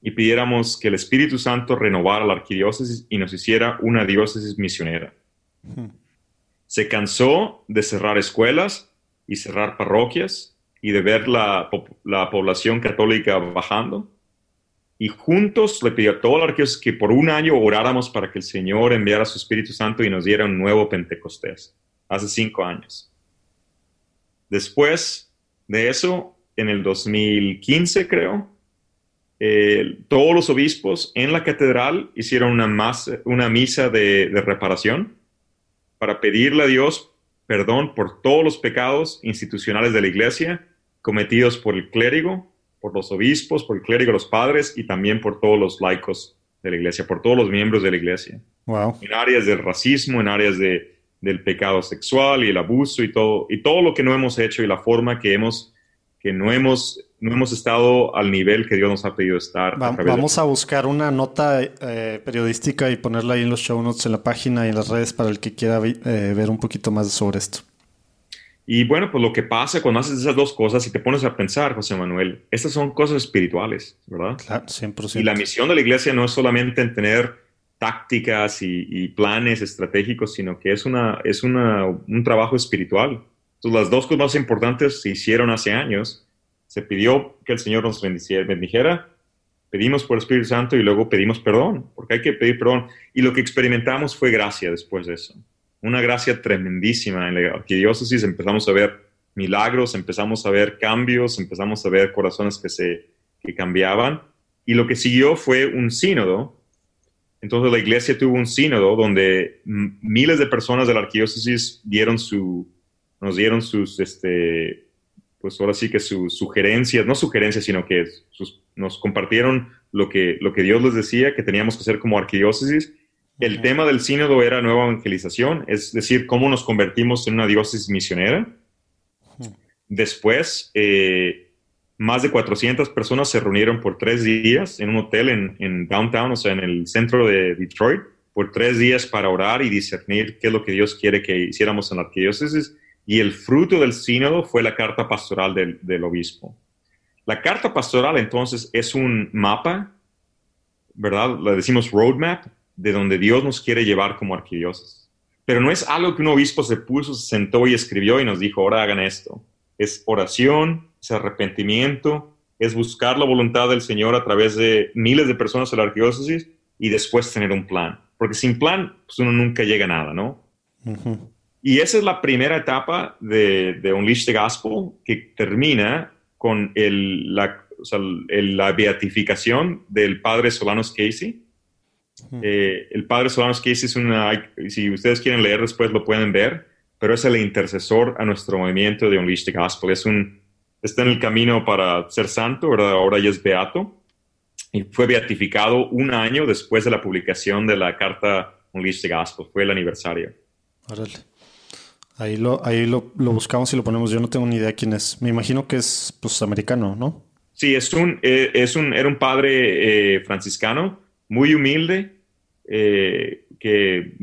Speaker 1: y pidiéramos que el Espíritu Santo renovara la arquidiócesis y nos hiciera una diócesis misionera. Se cansó de cerrar escuelas y cerrar parroquias y de ver la, la población católica bajando. Y juntos le pidió a toda la arquidiócesis que por un año oráramos para que el Señor enviara su Espíritu Santo y nos diera un nuevo Pentecostés, hace cinco años. Después de eso, en el 2015 creo, eh, todos los obispos en la catedral hicieron una, una misa de, reparación para pedirle a Dios perdón por todos los pecados institucionales de la iglesia cometidos por el clérigo, por los obispos, por el clérigo, los padres y también por todos los laicos de la iglesia, por todos los miembros de la iglesia. En áreas del racismo, en áreas de, del pecado sexual y el abuso y todo, y todo lo que no hemos hecho y la forma que hemos, que no hemos, no hemos estado al nivel que Dios nos ha pedido estar.
Speaker 3: vamos a buscar una nota eh, periodística y ponerla ahí en los show notes en la página y en las redes para el que quiera eh, ver un poquito más sobre esto.
Speaker 1: Y bueno, pues lo que pasa cuando haces esas dos cosas y te pones a pensar, José Manuel, estas son cosas espirituales, ¿verdad?
Speaker 3: Claro, 100%.
Speaker 1: Y la misión de la iglesia no es solamente en tener tácticas y, planes estratégicos, sino que es, una, es un trabajo espiritual. Entonces, las dos cosas más importantes se hicieron hace años. Se pidió que el Señor nos bendijera, pedimos por el Espíritu Santo y luego pedimos perdón, porque hay que pedir perdón. Y lo que experimentamos fue gracia después de eso. Una gracia tremendísima en la arquidiócesis. Empezamos a ver milagros, empezamos a ver cambios, empezamos a ver corazones que se que cambiaban. Y lo que siguió fue un sínodo entonces la iglesia tuvo un sínodo donde miles de personas de la arquidiócesis dieron su, nos dieron sus, este, pues ahora sí que sus sugerencias, no sugerencias, sino que nos compartieron lo que, lo que Dios les decía que teníamos que hacer como arquidiócesis. El tema del sínodo era nueva evangelización, es decir, cómo nos convertimos en una diócesis misionera. Después, eh, más de 400 personas se reunieron por tres días en un hotel en, en, downtown, o sea, en el centro de Detroit, por tres días para orar y discernir qué es lo que Dios quiere que hiciéramos en la arquidiócesis. Y el fruto del sínodo fue la carta pastoral del, del obispo. La carta pastoral entonces es un mapa, ¿verdad? Le decimos roadmap de donde Dios nos quiere llevar como arquidiócesis. Pero no es algo que un obispo se puso, se sentó y escribió y nos dijo, ahora hagan esto. Es oración, es arrepentimiento, es buscar la voluntad del Señor a través de miles de personas en la arquidiócesis y después tener un plan. Porque sin plan, pues uno nunca llega a nada, ¿no? Y esa es la primera etapa de, de Unleash the Gospel que termina con el, la, la beatificación del padre Solanos Casey eh, el padre Solanos Casey es una, si ustedes quieren leer después lo pueden ver, pero es el intercesor a nuestro movimiento de Unleash the Gospel. Es un, está en el camino para ser santo, ¿verdad? ahora ya es beato, y fue beatificado un año después de la publicación de la carta Unleash the Gospel, fue el aniversario.
Speaker 3: Ahí lo, ahí lo, buscamos y lo ponemos. Yo no tengo ni idea quién es. Me imagino que es pues, americano, ¿no?
Speaker 1: Sí, es un, eh, es un, era un padre eh, franciscano muy humilde, eh, que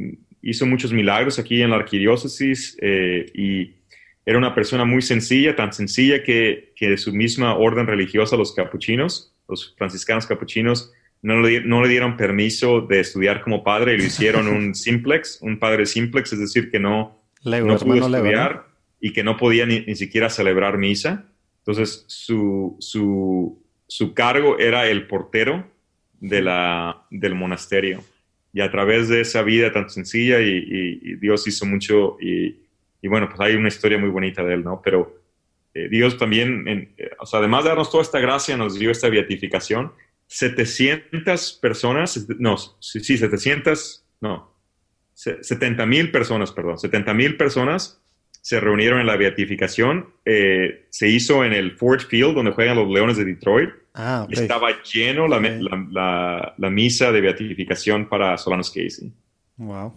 Speaker 1: hizo muchos milagros aquí en la arquidiócesis eh, y era una persona muy sencilla, tan sencilla que, que, de su misma orden religiosa, los capuchinos, los franciscanos capuchinos, no le, no le dieron permiso de estudiar como padre y lo hicieron un simplex, un padre simplex, es decir, que no, no pudo estudiar y que no podía ni, ni, siquiera celebrar misa. Entonces, su, su, su cargo era el portero de la, del monasterio. Y a través de esa vida tan sencilla y, Dios hizo mucho y, bueno, pues hay una historia muy bonita de él, ¿no? Pero eh, Dios también, eh, o sea, además de darnos toda esta gracia, nos dio esta beatificación. 700 personas, no, sí, sí 700, no, 70 mil personas, perdón, 70 mil personas se reunieron en la beatificación. Eh, se hizo en el Ford Field, donde juegan los Leones de Detroit. Ah, Estaba lleno la, la, misa de beatificación para Solanos Casey.
Speaker 3: Wow.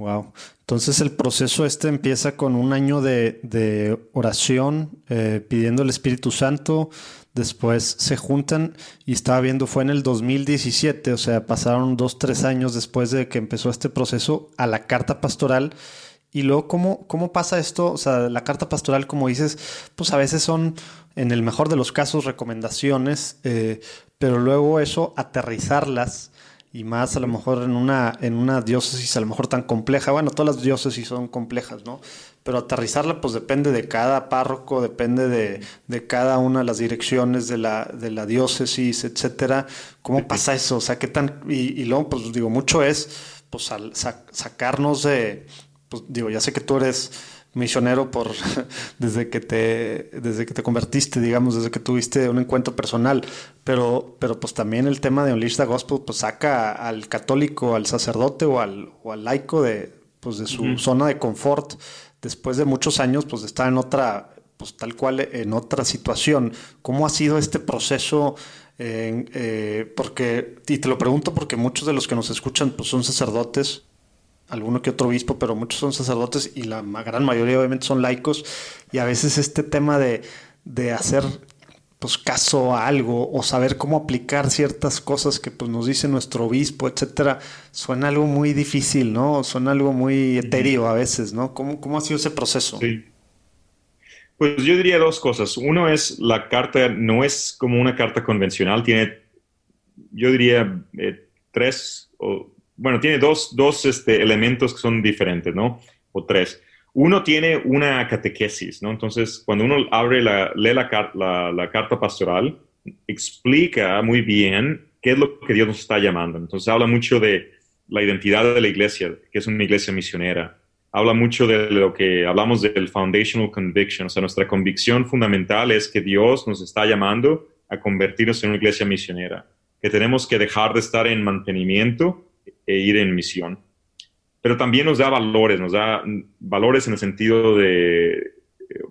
Speaker 3: Wow. Entonces el proceso este empieza con un año de, oración, eh, pidiendo el Espíritu Santo. Después se juntan y estaba viendo, fue en el 2017, o sea, pasaron dos, tres años después de que empezó este proceso a la carta pastoral y luego, ¿cómo, ¿cómo pasa esto? O sea, la carta pastoral, como dices, pues a veces son, en el mejor de los casos, recomendaciones, eh, pero luego eso, aterrizarlas, y más a lo mejor en una, en una diócesis a lo mejor tan compleja, bueno, todas las diócesis son complejas, ¿no? Pero aterrizarla pues depende de cada párroco, depende de, de cada una de las direcciones de la, de la diócesis, etcétera. ¿Cómo pasa eso? O sea, ¿qué tan...? Y, y luego, pues digo, mucho es pues al sacarnos de, pues digo, ya sé que tú eres misionero por desde que te desde que te convertiste, digamos, desde que tuviste un encuentro personal, pero pero pues también el tema de Unleash the Gospel pues saca al católico, al sacerdote o al, o al laico de pues de su zona de confort después de muchos años pues de estar en otra pues tal cual en otra situación. ¿Cómo ha sido este proceso? Eh, porque, y te lo pregunto porque muchos de los que nos escuchan pues son sacerdotes alguno que otro obispo, pero muchos son sacerdotes y la gran mayoría obviamente son laicos. Y a veces este tema de, de hacer pues caso a algo o saber cómo aplicar ciertas cosas que pues nos dice nuestro obispo, etcétera, suena algo muy difícil, ¿no? Suena algo muy etéreo a veces, ¿no? ¿Cómo, cómo ha sido ese proceso?
Speaker 1: Sí. Pues yo diría dos cosas. Uno es la carta no es como una carta convencional, tiene, yo diría, eh, tres o bueno, tiene dos, dos este, elementos que son diferentes, ¿no? O tres. Uno tiene una catequesis, ¿no? Entonces, cuando uno abre la, lee la, la, la, carta pastoral, explica muy bien qué es lo que Dios nos está llamando. Entonces, habla mucho de la identidad de la iglesia, que es una iglesia misionera. Habla mucho de lo que hablamos del foundational conviction, o sea, nuestra convicción fundamental es que Dios nos está llamando a convertirnos en una iglesia misionera, que tenemos que dejar de estar en mantenimiento e ir en misión. Pero también nos da valores, nos da valores en el sentido de,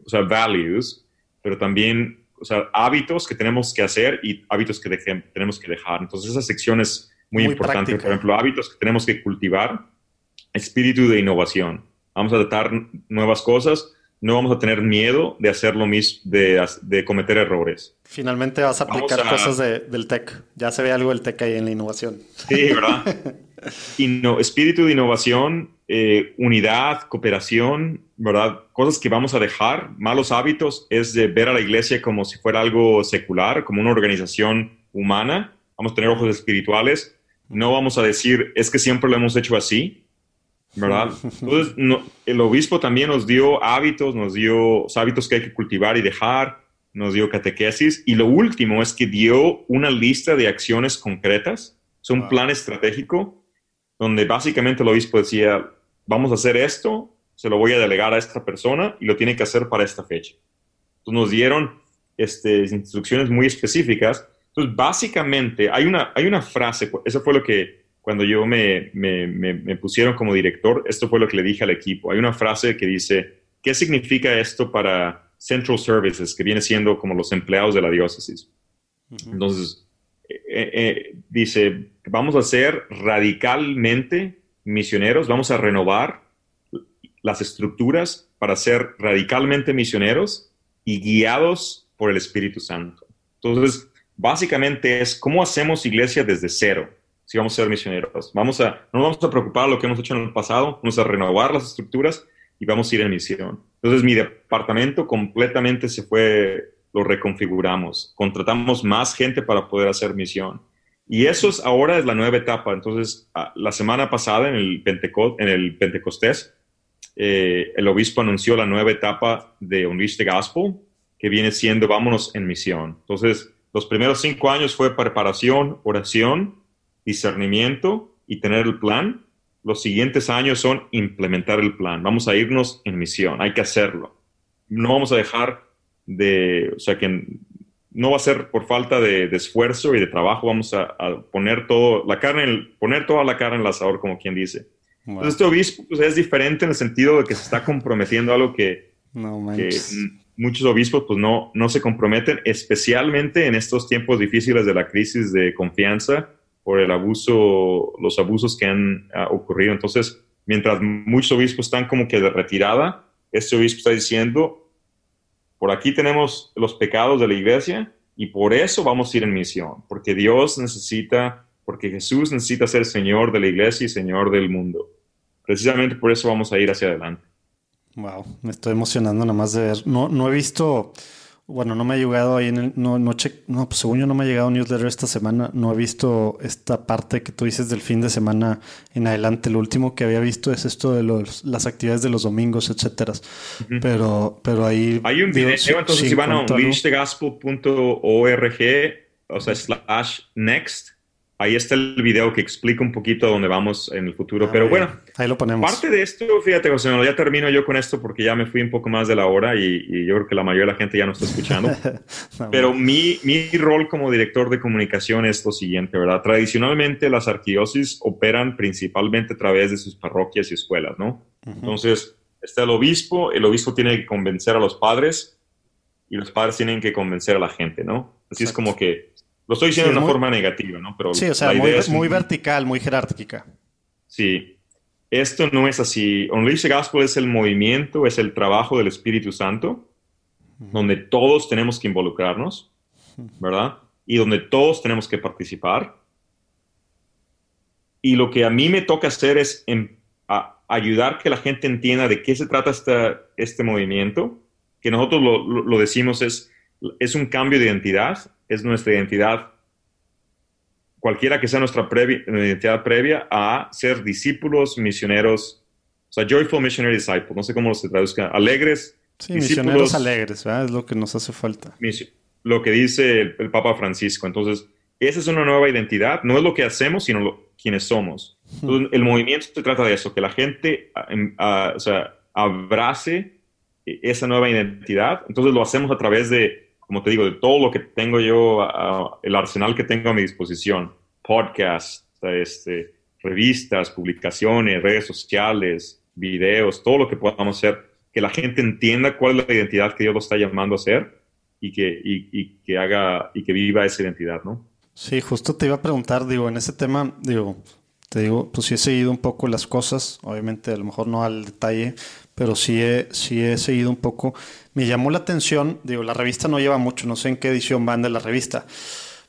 Speaker 1: o sea, values, pero también, o sea, hábitos que tenemos que hacer y hábitos que tenemos que dejar. Entonces, esa sección es muy, importante. Por ejemplo, hábitos que tenemos que cultivar, espíritu de innovación. Vamos a tratar nuevas cosas, no vamos a tener miedo de hacer lo mismo, de, cometer errores.
Speaker 3: Finalmente vas a aplicar cosas del tech. Ya se ve algo del tech ahí en la innovación.
Speaker 1: Sí, ¿verdad? espíritu de innovación, eh, unidad, cooperación, ¿verdad? Cosas que vamos a dejar, malos hábitos, es de ver a la iglesia como si fuera algo secular, como una organización humana. Vamos a tener ojos espirituales. No vamos a decir, es que siempre lo hemos hecho así, ¿verdad? Entonces, el obispo también nos dio hábitos, nos dio hábitos que hay que cultivar y dejar, nos dio catequesis. Y lo último es que dio una lista de acciones concretas, es un plan estratégico donde básicamente el obispo decía, vamos a hacer esto, se lo voy a delegar a esta persona y lo tiene que hacer para esta fecha. Entonces nos dieron este, instrucciones muy específicas. Entonces, básicamente, hay una, hay una frase, eso fue lo que cuando yo me, me, me, pusieron como director, esto fue lo que le dije al equipo. Hay una frase que dice, ¿qué significa esto para Central Services, que viene siendo como los empleados de la diócesis? Entonces, eh, eh, dice, vamos a ser radicalmente misioneros, vamos a renovar las estructuras para ser radicalmente misioneros y guiados por el Espíritu Santo. Entonces, básicamente es cómo hacemos iglesia desde cero si vamos a ser misioneros. Vamos a, no vamos a preocupar lo que hemos hecho en el pasado, vamos a renovar las estructuras y vamos a ir en misión. Entonces, mi departamento completamente se fue lo reconfiguramos, contratamos más gente para poder hacer misión. Y eso es ahora es la nueva etapa. Entonces, la semana pasada en el, en el Pentecostés, eh, el obispo anunció la nueva etapa de Unleash the Gospel, que viene siendo vámonos en misión. Entonces, los primeros cinco años fue preparación, oración, discernimiento y tener el plan. Los siguientes años son implementar el plan. Vamos a irnos en misión, hay que hacerlo. No vamos a dejar de, o sea, que no va a ser por falta de, esfuerzo y de trabajo, vamos a, poner todo, la carne, poner toda la carne en el asador, como quien dice. Entonces, este obispo pues, es diferente en el sentido de que se está comprometiendo a algo que, muchos obispos pues no, no se comprometen, especialmente en estos tiempos difíciles de la crisis de confianza por el abuso, los abusos que han ah, ocurrido. Entonces, mientras muchos obispos están como que de retirada, este obispo está diciendo, por aquí tenemos los pecados de la iglesia y por eso vamos a ir en misión, porque Dios necesita, porque Jesús necesita ser Señor de la iglesia y Señor del mundo. Precisamente por eso vamos a ir hacia adelante.
Speaker 3: Wow, me estoy emocionando nada más de ver. No, no he visto bueno, no me ha llegado ahí en el. No, no, no, pues según yo no me ha llegado newsletter esta semana. No he visto esta parte que tú dices del fin de semana en adelante. Lo último que había visto es esto de los, las actividades de los domingos, etcétera. Pero, pero ahí.
Speaker 1: Hay un video, entonces si van a unleashthegospel.org, o sea, slash next, ahí está el video que explica un poquito a dónde vamos en el futuro. Ah, Pero bueno,
Speaker 3: ahí lo ponemos.
Speaker 1: Parte de esto, fíjate, José, ya termino yo con esto porque ya me fui un poco más de la hora y, yo creo que la mayoría de la gente ya no está escuchando. Pero mi, mi, rol como director de comunicación es lo siguiente, ¿verdad? Tradicionalmente las arquidiócesis operan principalmente a través de sus parroquias y escuelas, ¿no? Entonces, está el obispo, el obispo tiene que convencer a los padres y los padres tienen que convencer a la gente, ¿no? Así es como que lo estoy diciendo de una forma negativa, ¿no?
Speaker 3: Pero sí, o sea, muy, es muy vertical, muy jerárquica.
Speaker 1: Sí. Esto no es así. Unleash the Gospel es el movimiento, es el trabajo del Espíritu Santo, donde todos tenemos que involucrarnos, ¿verdad? Y donde todos tenemos que participar. Y lo que a mí me toca hacer es em, ayudar que la gente entienda de qué se trata este movimiento, que nosotros lo, lo decimos es, es un cambio de identidad, es nuestra identidad, cualquiera que sea nuestra identidad previa, a ser discípulos, misioneros, o sea, joyful missionary disciples, no sé cómo se traduzca, alegres.
Speaker 3: Sí, misioneros alegres, ¿verdad? Es lo que nos hace falta.
Speaker 1: Lo que dice el, Papa Francisco. Entonces, esa es una nueva identidad, no es lo que hacemos, sino lo, quienes somos. el movimiento se trata de eso, que la gente em, o sea, abrace esa nueva identidad. Entonces lo hacemos a través de como te digo, de todo lo que tengo yo, el arsenal que tengo a mi disposición, podcasts, este, revistas, publicaciones, redes sociales, videos, todo lo que podamos hacer, que la gente entienda cuál es la identidad que Dios lo está llamando a hacer y que, y, que haga y que viva esa identidad, ¿no?
Speaker 3: Sí, justo te iba a preguntar, digo, en ese tema, digo, te digo, pues sí he seguido un poco las cosas, obviamente a lo mejor no al detalle, pero sí he, sí he seguido un poco. Me llamó la atención, digo, la revista no lleva mucho, no sé en qué edición van de la revista,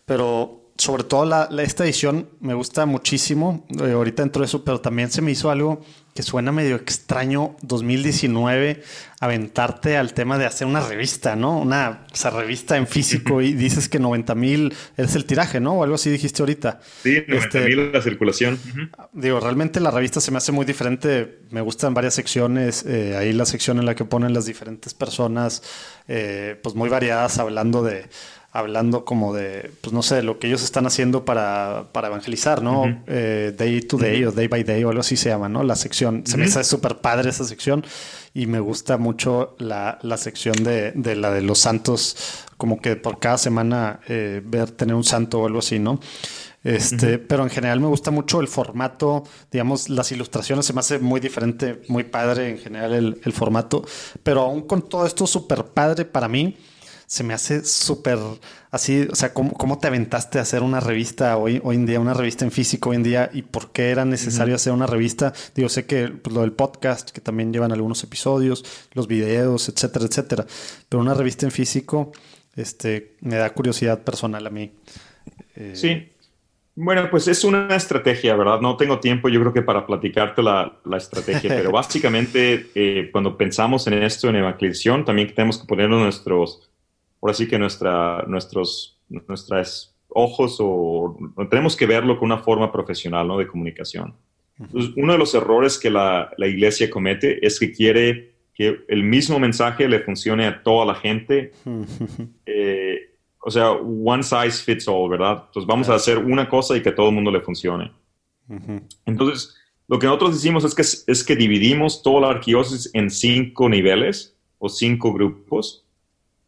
Speaker 3: pero sobre todo la, esta edición me gusta muchísimo. Eh, ahorita entro eso, pero también se me hizo algo que suena medio extraño 2019 aventarte al tema de hacer una revista, ¿no? Una revista en físico y dices que 90 mil es el tiraje, ¿no? O algo así dijiste ahorita.
Speaker 1: Sí, 90 este, mil la circulación.
Speaker 3: Digo, realmente la revista se me hace muy diferente. Me gustan varias secciones. Eh, ahí la sección en la que ponen las diferentes personas, eh, pues muy variadas, hablando de hablando como de, pues no sé, lo que ellos están haciendo para, para evangelizar, ¿no? Eh, day to day o day by day o algo así se llama, ¿no? La sección, se me hace súper padre esa sección y me gusta mucho la, la sección de, de, la de los santos, como que por cada semana eh, ver, tener un santo o algo así, ¿no? Este, pero en general me gusta mucho el formato, digamos, las ilustraciones se me hace muy diferente, muy padre en general el, el formato, pero aún con todo esto súper padre para mí, se me hace súper así, o sea, ¿cómo, te aventaste a hacer una revista hoy, hoy en día, una revista en físico hoy en día y por qué era necesario hacer una revista? Digo, sé que pues, lo del podcast, que también llevan algunos episodios, los videos, etcétera, etcétera, pero una revista en físico, este, me da curiosidad personal a mí.
Speaker 1: Eh, sí. Bueno, pues es una estrategia, ¿verdad? No tengo tiempo, yo creo que para platicarte la, la estrategia, pero básicamente eh, cuando pensamos en esto en evangelización, también tenemos que poner nuestros ahora sí que nuestra, nuestros nuestras ojos o tenemos que verlo con una forma profesional ¿no? de comunicación. uno de los errores que la, la, iglesia comete es que quiere que el mismo mensaje le funcione a toda la gente. Eh, o sea, one size fits all, ¿verdad? Entonces vamos a hacer una cosa y que a todo el mundo le funcione. Entonces, lo que nosotros decimos es que, es que dividimos toda la arqueosis en cinco niveles o cinco grupos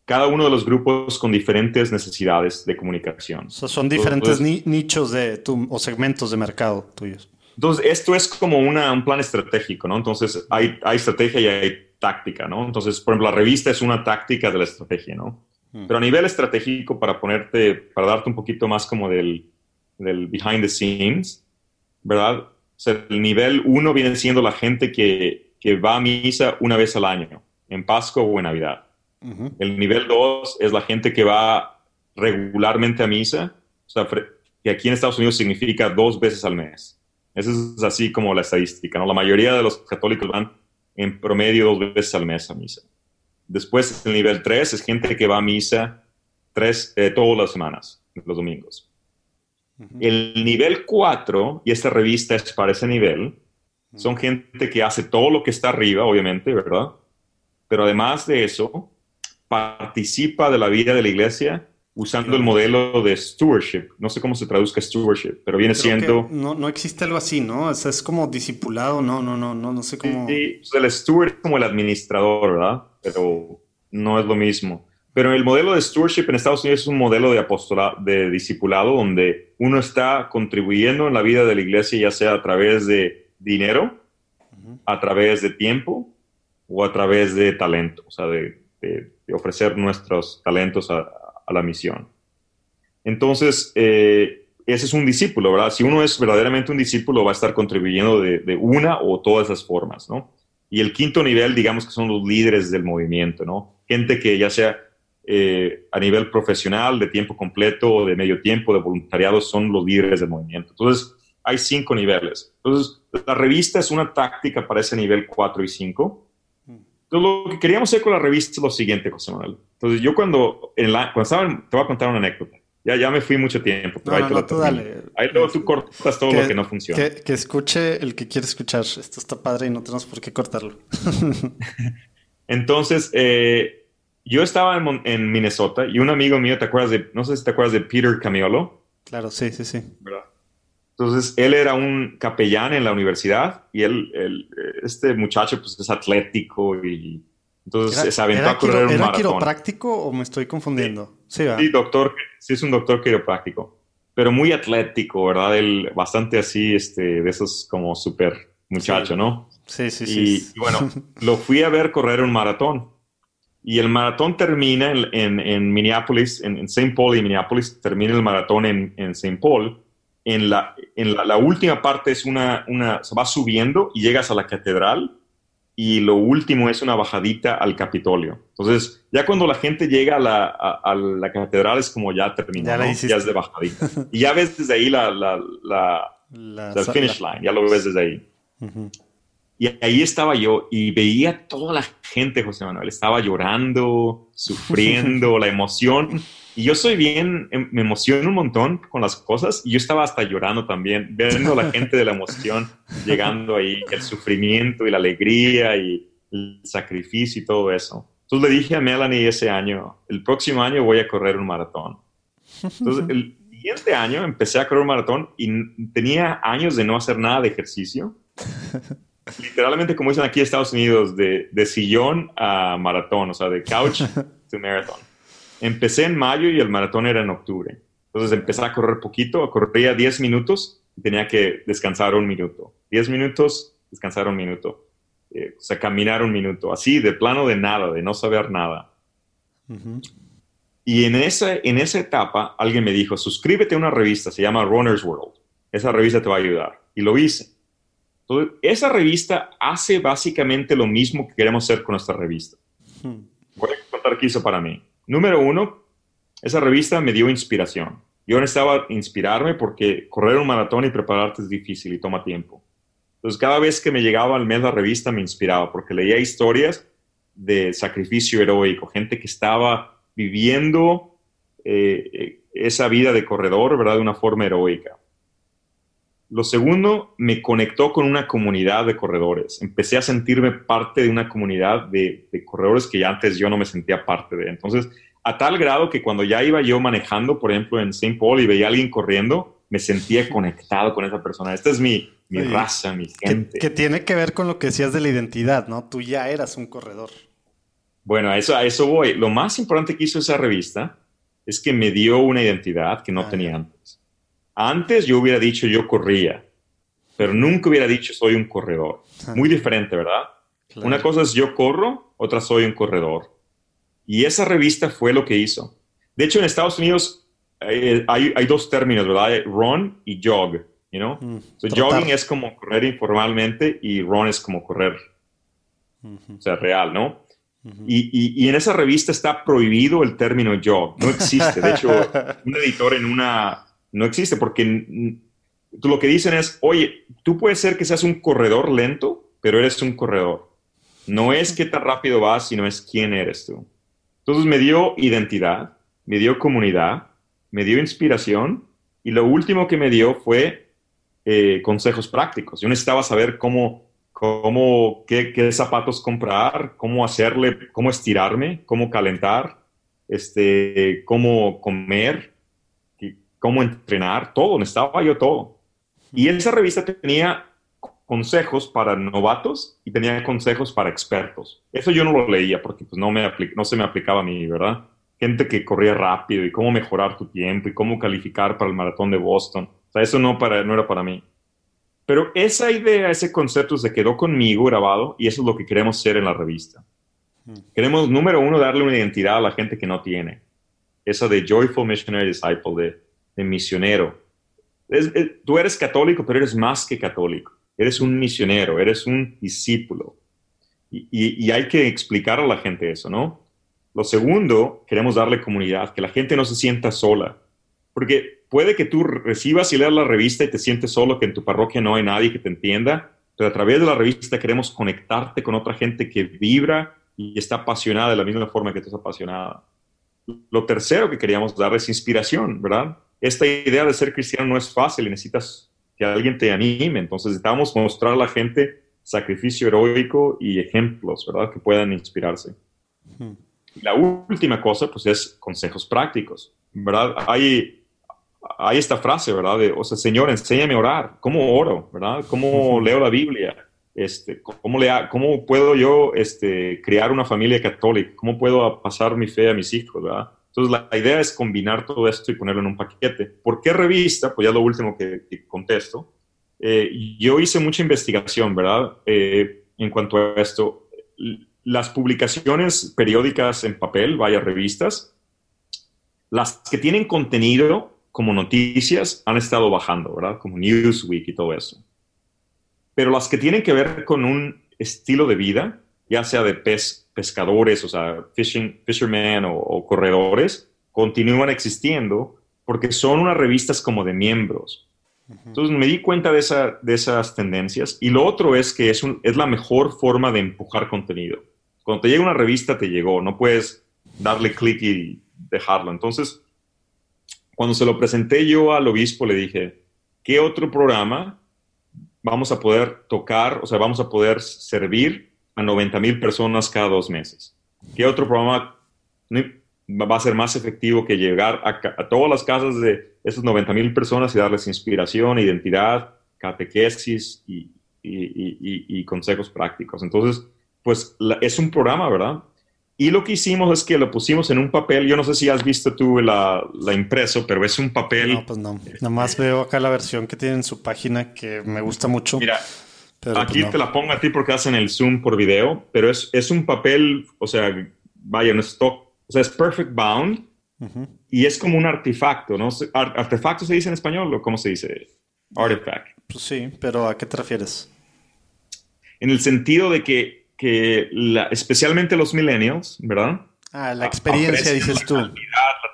Speaker 1: cada uno de los grupos con diferentes necesidades de comunicación.
Speaker 3: son diferentes nichos de o segmentos de mercado tuyos.
Speaker 1: Entonces, esto es como una, un plan estratégico, ¿no? Entonces, hay, hay, estrategia y hay táctica, ¿no? Entonces, por ejemplo, la revista es una táctica de la estrategia, ¿no? Hmm. Pero a nivel estratégico, para ponerte, para darte un poquito más como del, del behind the scenes, ¿verdad? O sea, el nivel uno viene siendo la gente que, que va a misa una vez al año, en Pascua o en Navidad. El nivel 2 es la gente que va regularmente a misa, o sea, que aquí en Estados Unidos significa dos veces al mes. Eso es así como la estadística, ¿no? La mayoría de los católicos van en promedio dos veces al mes a misa. Después, el nivel 3 es gente que va a misa tres, eh, todas las semanas, los domingos. El nivel 4, y esta revista es para ese nivel, son gente que hace todo lo que está arriba, obviamente, ¿verdad? Pero además de eso, participa de la vida de la iglesia usando el modelo de stewardship. No sé cómo se traduzca stewardship, pero viene siendo...
Speaker 3: No, no existe algo así, ¿no? O sea, es como discipulado, no, no, no, no, no sé cómo...
Speaker 1: Sí, el steward es como el administrador, ¿verdad? Pero no es lo mismo. Pero el modelo de stewardship en Estados Unidos es un modelo de apostolado, de discipulado, donde uno está contribuyendo en la vida de la iglesia, ya sea a través de dinero, a través de tiempo o a través de talento, o sea, de ofrecer nuestros talentos a, la misión. Entonces, eh, ese es un discípulo, ¿verdad? Si uno es verdaderamente un discípulo, va a estar contribuyendo de, una o todas esas formas, ¿no? Y el quinto nivel, digamos que son los líderes del movimiento, ¿no? Gente que ya sea eh, a nivel profesional, de tiempo completo, o de medio tiempo, de voluntariado, son los líderes del movimiento. Entonces, hay cinco niveles. Entonces, la revista es una táctica para ese nivel 4 y 5 lo que queríamos hacer con la revista es lo siguiente, José Manuel. Entonces, yo cuando, en la, cuando estaba, te voy a contar una anécdota. Ya, ya me fui mucho tiempo.
Speaker 3: Pero ahí, no, tú dale.
Speaker 1: ahí luego tú cortas todo lo que no funciona.
Speaker 3: Que, escuche el que quiere escuchar. Esto está padre y no tenemos por qué cortarlo.
Speaker 1: Entonces, eh, yo estaba en, en, Minnesota y un amigo mío, ¿te acuerdas de, no sé si te acuerdas de Peter Camiolo?
Speaker 3: Claro, sí, sí, sí.
Speaker 1: ¿Verdad? Entonces, él era un capellán en la universidad y él, este muchacho pues es atlético y entonces se aventó a correr un
Speaker 3: ¿Era quiropráctico o me estoy confundiendo?
Speaker 1: Sí, sí, doctor, sí es un doctor quiropráctico, pero muy atlético, ¿verdad? Él bastante así, este, de esos como súper muchacho, ¿no?
Speaker 3: Sí, sí,
Speaker 1: sí. Y, bueno, lo fui a ver correr un maratón Y el maratón termina en, en, Minneapolis, en, St. Paul y Minneapolis, termina el maratón en, en St. Paul. En, la, en la, última parte es una, una, se va subiendo y llegas a la catedral y lo último es una bajadita al Capitolio. Entonces, ya cuando la gente llega a la, a, la catedral es como ya terminó, ya, ya, es de bajadita. y ya ves desde ahí la, la, la finish line, ya lo ves desde ahí. Y ahí estaba yo y veía toda la gente, José Manuel, estaba llorando, sufriendo, la emoción. Y yo soy bien, em, me emociono un montón con las cosas y yo estaba hasta llorando también, viendo a la gente de la emoción llegando ahí, el sufrimiento y la alegría y el sacrificio y todo eso. Entonces le dije a Melanie ese año, el próximo año voy a correr un maratón. Entonces el siguiente año empecé a correr un maratón y tenía años de no hacer nada de ejercicio. Literalmente, como dicen aquí en Estados Unidos, de, de sillón a maratón, o sea, de couch to marathon. Empecé en mayo y el maratón era en octubre. Entonces empecé a correr poquito, corría 10 minutos y tenía que descansar un minuto. 10 minutos, descansar un minuto. Eh, o sea, caminar un minuto. Así, de plano de nada, de no saber nada. Y en esa, en esa etapa alguien me dijo, suscríbete a una revista, se llama Runner's World. Esa revista te va a ayudar. Y lo hice. Entonces, esa revista hace básicamente lo mismo que queremos hacer con nuestra revista. Voy a contar qué hizo para mí. Número uno, esa revista me dio inspiración. Yo necesitaba inspirarme porque correr un maratón y prepararte es difícil y toma tiempo. Entonces, cada vez que me llegaba al mes la revista me inspiraba porque leía historias de sacrificio heroico, gente que estaba viviendo eh, eh, esa vida de corredor, ¿verdad? De una forma heroica. Lo segundo, me conectó con una comunidad de corredores. Empecé a sentirme parte de una comunidad de, corredores que ya antes yo no me sentía parte de. Entonces, a tal grado que cuando ya iba yo manejando, por ejemplo, en St. Paul y veía a alguien corriendo, me sentía conectado con esa persona. Esta es mi, mi raza, mi gente.
Speaker 3: Que, tiene que ver con lo que decías de la identidad, ¿no? Tú ya eras un corredor.
Speaker 1: Bueno, a eso, a eso voy. Lo más importante que hizo esa revista es que me dio una identidad que no ah, tenía antes. Antes yo hubiera dicho yo corría, pero nunca hubiera dicho soy un corredor. Muy diferente, ¿verdad? Una cosa es yo corro, otra soy un corredor. Y esa revista fue lo que hizo. De hecho, en Estados Unidos eh, hay, dos términos, ¿verdad? Run y jog, you know? Mm, jogging es como correr informalmente y run es como correr, o sea, real, ¿no? y, y, en esa revista está prohibido el término jog, no existe. De hecho, un editor en una, no existe porque lo que dicen es, oye, tú puedes ser que seas un corredor lento, pero eres un corredor. No es qué tan rápido vas, sino es quién eres tú. Entonces me dio identidad, me dio comunidad, me dio inspiración y lo último que me dio fue eh, consejos prácticos. Yo necesitaba saber cómo, cómo qué, qué, zapatos comprar, cómo hacerle, cómo estirarme, cómo calentar, este, cómo comer, cómo entrenar, todo, necesitaba yo todo. Y esa revista tenía consejos para novatos y tenía consejos para expertos. Eso yo no lo leía porque pues, no, me no se me aplicaba a mí, ¿verdad? Gente que corría rápido y cómo mejorar tu tiempo y cómo calificar para el maratón de Boston. O sea, eso no, para, no era para mí. Pero esa idea, ese concepto se quedó conmigo grabado y eso es lo que queremos ser en la revista. Queremos, número uno, darle una identidad a la gente que no tiene. Esa de Joyful Missionary Disciple, de de misionero. tú eres católico, pero eres más que católico. Eres un misionero, eres un discípulo. Y, hay que explicar a la gente eso, ¿no? Lo segundo, queremos darle comunidad, que la gente no se sienta sola. Porque puede que tú recibas y leas la revista y te sientes solo, que en tu parroquia no hay nadie que te entienda, pero a través de la revista queremos conectarte con otra gente que vibra y está apasionada de la misma forma que tú estás apasionada. Lo tercero que queríamos dar es inspiración, ¿verdad? Esta idea de ser cristiano no es fácil y necesitas que alguien te anime. Entonces necesitamos mostrar a la gente sacrificio heroico y ejemplos, ¿verdad? Que puedan inspirarse. La última cosa, pues, es consejos prácticos, ¿verdad? Hay, hay esta frase, ¿verdad? De, o sea, Señor, enséñame a orar. ¿Cómo oro, verdad? ¿Cómo leo la Biblia? Este, ¿cómo, le, ¿Cómo puedo yo este, crear una familia católica? ¿Cómo puedo pasar mi fe a mis hijos, verdad? Entonces, la idea es combinar todo esto y ponerlo en un paquete. ¿Por qué revista? Pues ya lo último que, contesto. Eh, yo hice mucha investigación, ¿verdad? Eh, en cuanto a esto. las publicaciones periódicas en papel, vaya revistas, las que tienen contenido como noticias han estado bajando, ¿verdad? Como Newsweek y todo eso. Pero las que tienen que ver con un estilo de vida, ya sea de pescadores, o sea, fishing, fishermen o, corredores, continúan existiendo porque son unas revistas como de miembros. Entonces me di cuenta de, esa, de esas tendencias. Y lo otro es que es, un, es la mejor forma de empujar contenido. Cuando te llega una revista, te llegó. No puedes darle clic y dejarlo. Entonces, cuando se lo presenté yo al obispo, le dije, ¿qué otro programa vamos a poder tocar, o sea, vamos a poder servir a 90 mil personas cada dos meses? ¿Qué otro programa va a ser más efectivo que llegar a, todas las casas de esas 90 mil personas y darles inspiración, identidad, catequesis y, y consejos prácticos? Entonces, pues es un programa, ¿verdad? Y lo que hicimos es que lo pusimos en un papel. Yo no sé si has visto tú la, la impreso, pero es un papel.
Speaker 3: No, pues no. Nada más veo acá la versión que tiene en su página que me gusta mucho.
Speaker 1: Mira, aquí pues, te la pongo a ti porque hacen el zoom por video, pero es, es un papel, o sea, vaya, un stock, o sea, es perfect bound y es como un artefacto, ¿no? ¿Artefacto se dice en español o cómo se dice? Artifact.
Speaker 3: Pues sí, pero ¿a qué te refieres?
Speaker 1: En el sentido de que que especialmente los millennials, ¿verdad?
Speaker 3: Ah, la experiencia, dices tú. La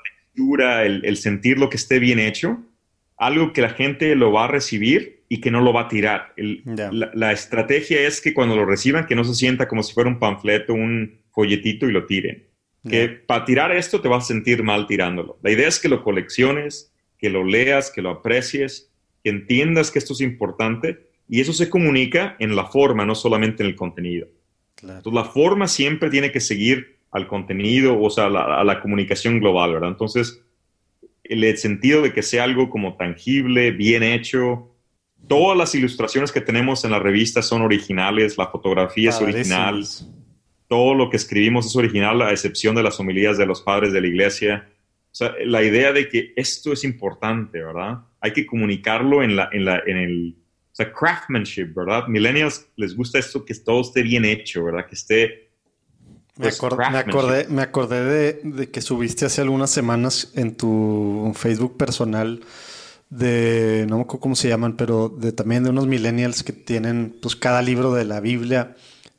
Speaker 1: textura, el, sentir lo que esté bien hecho, algo que la gente lo va a recibir y que no lo va a tirar. la, estrategia es que cuando lo reciban, que no se sienta como si fuera un panfleto, un folletito y lo tiren. Que para tirar esto te vas a sentir mal tirándolo. La idea es que lo colecciones, que lo leas, que lo aprecies, que entiendas que esto es importante y eso se comunica en la forma, no solamente en el contenido. Entonces, la forma siempre tiene que seguir al contenido, o sea, a la comunicación global, ¿verdad? Entonces, el sentido de que sea algo como tangible, bien hecho. Todas las ilustraciones que tenemos en la revista son originales, la fotografía es original, todo lo que escribimos es original, a excepción de las homilías de los padres de la iglesia. O sea, la idea de que esto es importante, ¿verdad? Hay que comunicarlo en, la, en, la, en el sea, craftsmanship, ¿verdad? Millennials les gusta esto, que todo esté bien hecho, ¿verdad? Que esté...
Speaker 3: me, pues, acordé, me acordé de, que subiste hace algunas semanas en tu Facebook personal de, no me acuerdo cómo se llaman, pero de también de unos millennials que tienen pues cada libro de la Biblia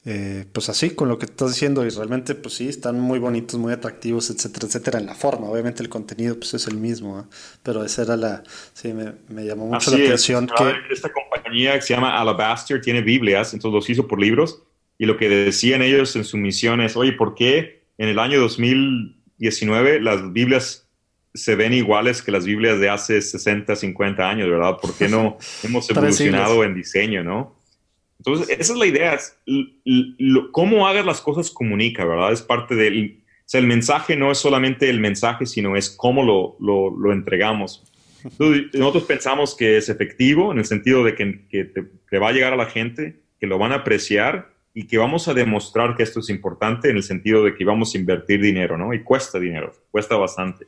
Speaker 3: eh, pues así, con lo que estás diciendo, y realmente, pues sí, están muy bonitos, muy atractivos, etcétera, etcétera, en la forma. Obviamente el contenido, pues es el mismo, pero esa era la, sí, me, llamó mucho la atención. que...
Speaker 1: Esta compañía que se llama Alabaster tiene Biblias, entonces los hizo por libros, y lo que decían ellos en su misión es, oye, ¿por qué en el año 2019 las Biblias se ven iguales que las Biblias de hace 60, 50 años, ¿verdad? ¿Por qué no hemos evolucionado en diseño, no? Entonces, esa es la idea. cómo hagas las cosas comunica, ¿verdad? Es parte del... O sea, el mensaje no es solamente el mensaje, sino es cómo lo, lo, entregamos. nosotros pensamos que es efectivo en el sentido de que, que te, va a llegar a la gente, que lo van a apreciar y que vamos a demostrar que esto es importante en el sentido de que vamos a invertir dinero, ¿no? Y cuesta dinero, cuesta bastante.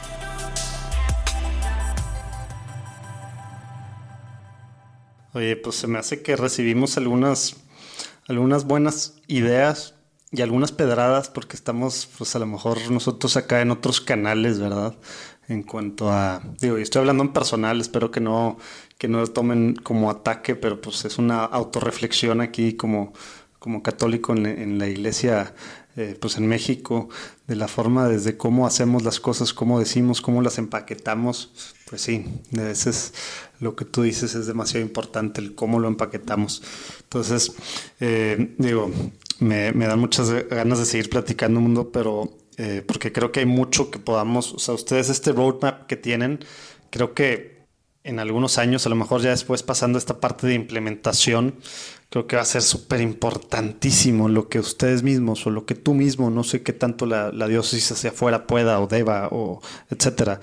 Speaker 3: Oye, pues se me hace que recibimos algunas, algunas buenas ideas y algunas pedradas porque estamos, pues a lo mejor nosotros acá en otros canales, ¿verdad? En cuanto a, digo, y estoy hablando en personal, espero que no, que no lo tomen como ataque, pero pues es una autorreflexión aquí como, como católico en, la iglesia eh, pues en México, de la forma desde cómo hacemos las cosas, cómo decimos, cómo las empaquetamos, pues sí, a veces lo que tú dices es demasiado importante, el cómo lo empaquetamos. Entonces, eh, digo, me, me, dan muchas ganas de seguir platicando mundo, pero eh, porque creo que hay mucho que podamos, o sea, ustedes este roadmap que tienen, creo que en algunos años, a lo mejor ya después pasando esta parte de implementación, creo que va a ser súper importantísimo lo que ustedes mismos o lo que tú mismo, no sé qué tanto la, la diócesis hacia afuera pueda o deba o etcétera,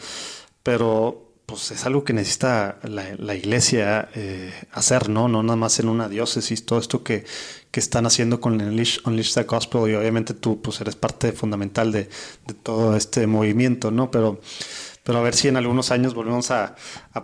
Speaker 3: pero pues es algo que necesita la, iglesia eh, hacer, ¿no? No nada más en una diócesis, todo esto que, que están haciendo con Unleash, Unleash the Gospel y obviamente tú pues eres parte fundamental de, de todo este movimiento, ¿no? Pero pero a ver si en algunos años volvemos a,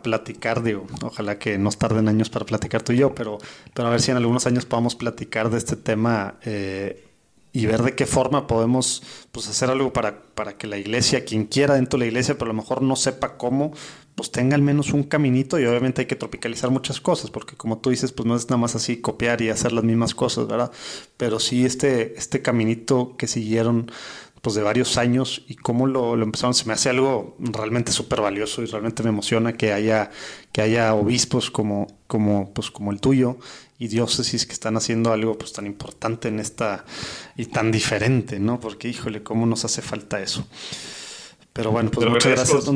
Speaker 3: platicar, digo, ojalá que nos tarden años para platicar tú y yo, pero, pero a ver si en algunos años podamos platicar de este tema eh, y ver de qué forma podemos pues, hacer algo para, para que la iglesia, quien quiera dentro de la iglesia, pero a lo mejor no sepa cómo, pues tenga al menos un caminito y obviamente hay que tropicalizar muchas cosas, porque como tú dices, pues no es nada más así copiar y hacer las mismas cosas, ¿verdad? Pero sí este, este caminito que siguieron pues de varios años y cómo lo, empezaron, se me hace algo realmente súper valioso y realmente me emociona que haya, que haya obispos como, como, pues como el tuyo y diócesis que están haciendo algo pues tan importante en esta y tan diferente, ¿no? Porque híjole, cómo nos hace falta eso. Pero bueno, pues muchas gracias.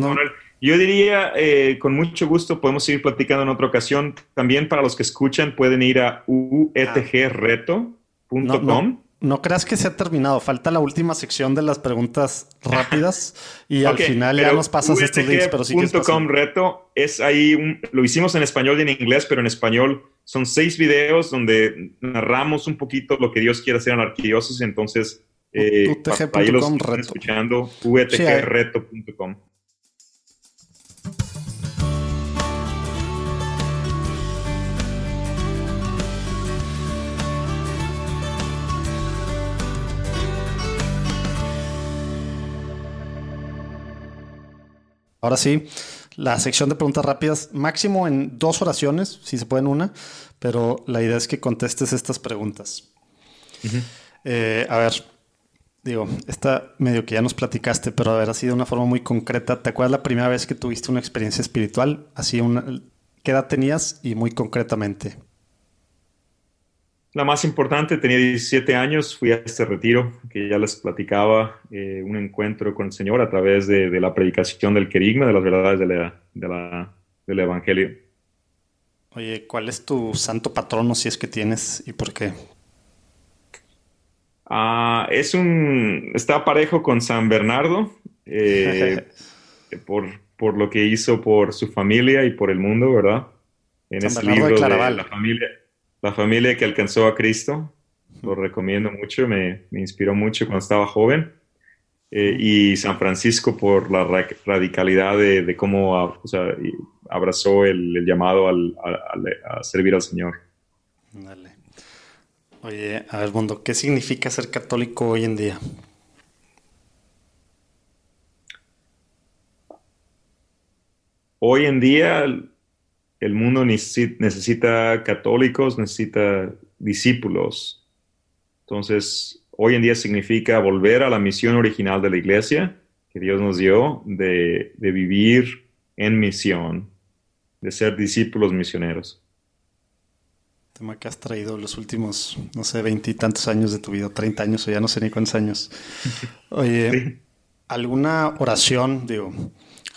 Speaker 1: Yo diría, eh, con mucho gusto, podemos seguir platicando en otra ocasión. También para los que escuchan, pueden ir a uetgreto.com.
Speaker 3: No creas que se ha terminado. Falta la última sección de las preguntas rápidas y al final ya nos pasas estos links, pero sí que
Speaker 1: .com reto es ahí, lo hicimos en español y en inglés, pero en español son seis videos donde narramos un poquito lo que Dios quiere hacer en arquidiócesis. Entonces,
Speaker 3: eh, ahí los reto.
Speaker 1: escuchando, utgreto.com.
Speaker 3: Ahora sí, la sección de preguntas rápidas, máximo en dos oraciones, si se puede en una, pero la idea es que contestes estas preguntas. Eh, a ver, digo, esta medio que ya nos platicaste, pero a ver, ha sido una forma muy concreta. ¿Te acuerdas la primera vez que tuviste una experiencia espiritual? Así, una, ¿qué edad tenías y muy concretamente?
Speaker 1: La más importante, tenía 17 años, fui a este retiro que ya les platicaba, eh, un encuentro con el Señor a través de, la predicación del querigma, de las verdades del Evangelio.
Speaker 3: Oye, ¿cuál es tu santo patrono si es que tienes y por qué?
Speaker 1: Ah, es un, está parejo con San Bernardo eh, por, por lo que hizo por su familia y por el mundo, ¿verdad? En ese libro de la familia la familia que alcanzó a Cristo. Lo recomiendo mucho, me, inspiró mucho cuando estaba joven. Eh, y San Francisco por la radicalidad de, cómo abrazó el, llamado a servir al Señor.
Speaker 3: Dale. Oye, a ver, ¿qué significa ser católico hoy en día?
Speaker 1: Hoy en día el mundo necesita católicos, necesita discípulos. Entonces, hoy en día significa volver a la misión original de la iglesia que Dios nos dio de, vivir en misión, de ser discípulos misioneros.
Speaker 3: Tema que has traído los últimos, no sé, veintitantos años de tu vida, treinta años o ya no sé ni cuántos años. Oye, ¿alguna oración, digo,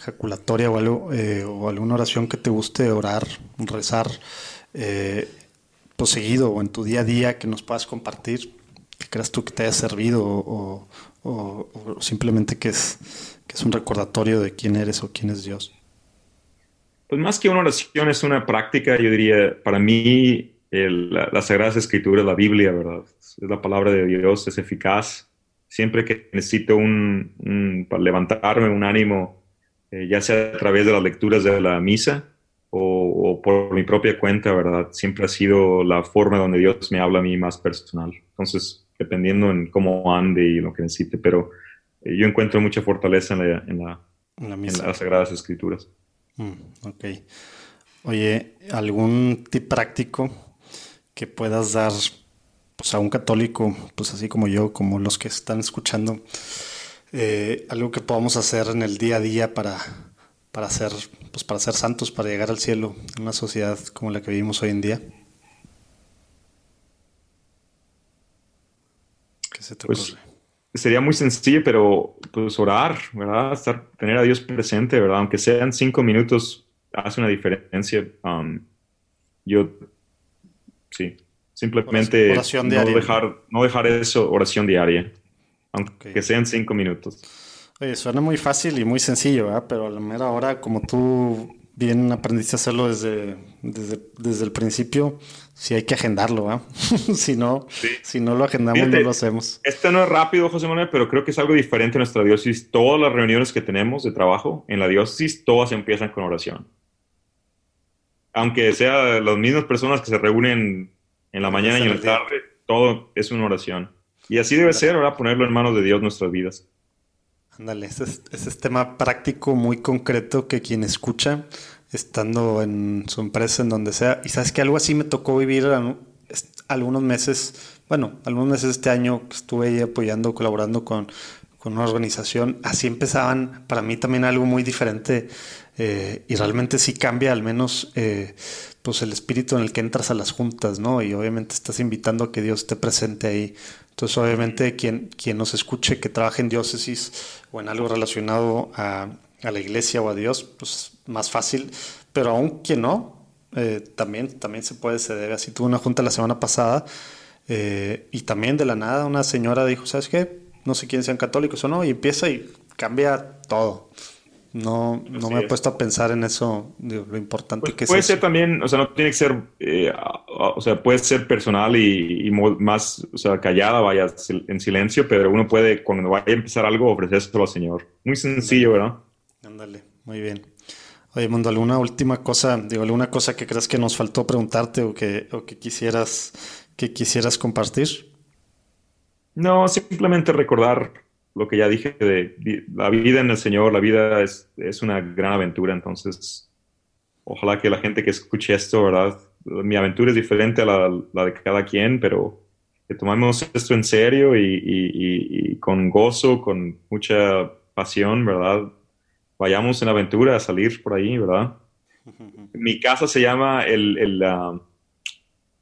Speaker 3: ejaculatoria o, algo, eh, o alguna oración que te guste orar, rezar, eh, pues seguido o en tu día a día que nos puedas compartir, que creas tú que te haya servido o, simplemente que es, que es un recordatorio de quién eres o quién es Dios.
Speaker 1: Pues más que una oración es una práctica, yo diría, para mí la, Sagrada Escritura, la Biblia, ¿verdad? Es la palabra de Dios, es eficaz. Siempre que necesito un, un para levantarme, un ánimo, eh, ya sea a través de las lecturas de la misa o, por mi propia cuenta, ¿verdad? Siempre ha sido la forma donde Dios me habla a mí más personal. Entonces, dependiendo en cómo ande y lo que necesite, pero eh, yo encuentro mucha fortaleza en, la, en, las Sagradas Escrituras.
Speaker 3: Mm, ok. Oye, ¿algún tip práctico que puedas dar pues, a un católico, pues así como yo, como los que están escuchando, eh, algo que podamos hacer en el día a día para, para, ser, pues para ser santos, para llegar al cielo en una sociedad como la que vivimos hoy en día?
Speaker 1: ¿Qué se te pues, Sería muy sencillo, pero pues orar, ¿verdad? Estar, tener a Dios presente, ¿verdad? Aunque sean cinco minutos hace una diferencia. Um, yo, sí, simplemente no, dejar, no dejar eso, oración diaria, aunque sean cinco minutos.
Speaker 3: Oye, suena muy fácil y muy sencillo, ¿verdad? pero a la mera hora, como tú bien aprendiste a hacerlo desde, desde, el principio, sí hay que agendarlo, ¿eh? si, no, si no lo agendamos, no lo hacemos.
Speaker 1: Este no es rápido, José Manuel, pero creo que es algo diferente en nuestra diócesis. Todas las reuniones que tenemos de trabajo en la diócesis, todas empiezan con oración. Aunque sean las mismas personas que se reúnen en la mañana y en la tarde, todo es una oración. Y así debe ser, ahora ponerlo en manos de Dios nuestras vidas.
Speaker 3: Ándale, ese es, ese es tema práctico muy concreto que quien escucha estando en su empresa, en donde sea. Y sabes que algo así me tocó vivir algunos meses, bueno, algunos meses este año estuve ahí apoyando, colaborando con, con una organización. Así empezaban para mí también algo muy diferente eh, y realmente sí cambia al menos eh, pues el espíritu en el que entras a las juntas, ¿no? Y obviamente estás invitando a que Dios esté presente ahí. Entonces, obviamente, quien, quien nos escuche que trabaje en diócesis o en algo relacionado a, a la iglesia o a Dios, pues más fácil, pero aún quien no, eh, también, también se puede, se debe. Así tuve una junta la semana pasada eh, y también de la nada una señora dijo, ¿sabes qué? No sé quiénes sean católicos o no, y empieza y cambia todo. No, no me he puesto a pensar en eso, lo importante pues que
Speaker 1: es. Puede ser también, o sea, no tiene que ser, eh, o sea, puede ser personal y, más, o sea, callada, vaya en silencio, pero uno puede, cuando vaya a empezar algo, ofrecérselo al Señor. Muy sencillo, ¿verdad?
Speaker 3: Ándale, muy bien. Oye, Mundo, ¿alguna última cosa, digo, alguna cosa que creas que nos faltó preguntarte o que, o que quisieras, que quisieras compartir?
Speaker 1: No, simplemente recordar lo que ya dije de la vida en el Señor, la vida es, es una gran aventura, entonces ojalá que la gente que escuche esto, ¿verdad? Mi aventura es diferente a la, la de cada quien, pero que tomemos esto en serio y, y, y, con gozo, con mucha pasión, ¿verdad? vayamos en aventura a salir por ahí, ¿verdad? Mi casa se llama el, el, uh,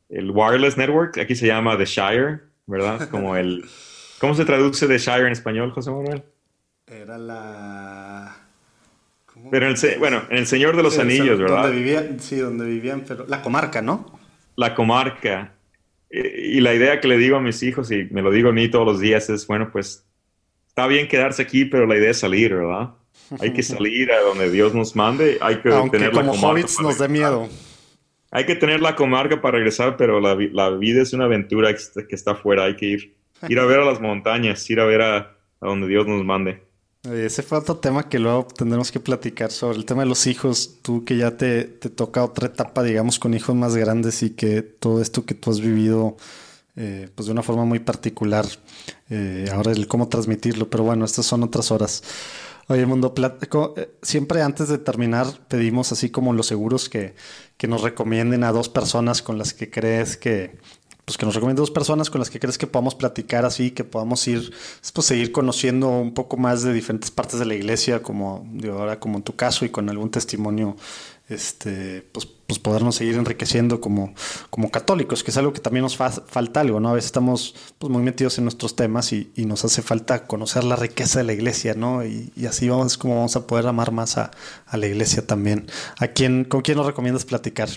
Speaker 1: el, Wireless Network, aquí se llama The Shire, ¿verdad? Como el... ¿Cómo se traduce The Shire en español, José Manuel?
Speaker 3: Era la...
Speaker 1: Pero en el, bueno, en El Señor de los Anillos, ¿verdad?
Speaker 3: Donde vivían, sí, donde vivían, pero la comarca, ¿no?
Speaker 1: La comarca. Y la idea que le digo a mis hijos, y me lo digo a mí todos los días, es, bueno, pues está bien quedarse aquí, pero la idea es salir, ¿verdad? Hay que salir a donde Dios nos mande. Hay que tener
Speaker 3: como la hobbits nos dé miedo.
Speaker 1: Hay que tener la comarca para regresar, pero la, la vida es una aventura que está, afuera. Hay que ir, ir a ver a las montañas, ir a ver a, a donde Dios nos mande.
Speaker 3: Ese fue otro tema que luego tendremos que platicar sobre el tema de los hijos. Tú que ya te, te toca otra etapa, digamos, con hijos más grandes y que todo esto que tú has vivido, eh, pues de una forma muy particular, eh, ahora el cómo transmitirlo. Pero bueno, estas son otras horas. Oye, Mundo, eh, siempre antes de terminar pedimos así como los seguros que, que nos recomienden a dos personas con las que crees que, pues que nos recomienden dos personas con las que crees que podamos platicar así, que podamos ir, pues seguir conociendo un poco más de diferentes partes de la iglesia, como ahora como en tu caso y con algún testimonio este, pues, pues podernos seguir enriqueciendo como, como católicos, que es algo que también nos falta algo, ¿no? A veces estamos pues, muy metidos en nuestros temas y, nos hace falta conocer la riqueza de la iglesia, ¿no? Y, así vamos, es como vamos a poder amar más a, la iglesia también. ¿A quién, ¿Con quién nos recomiendas platicar?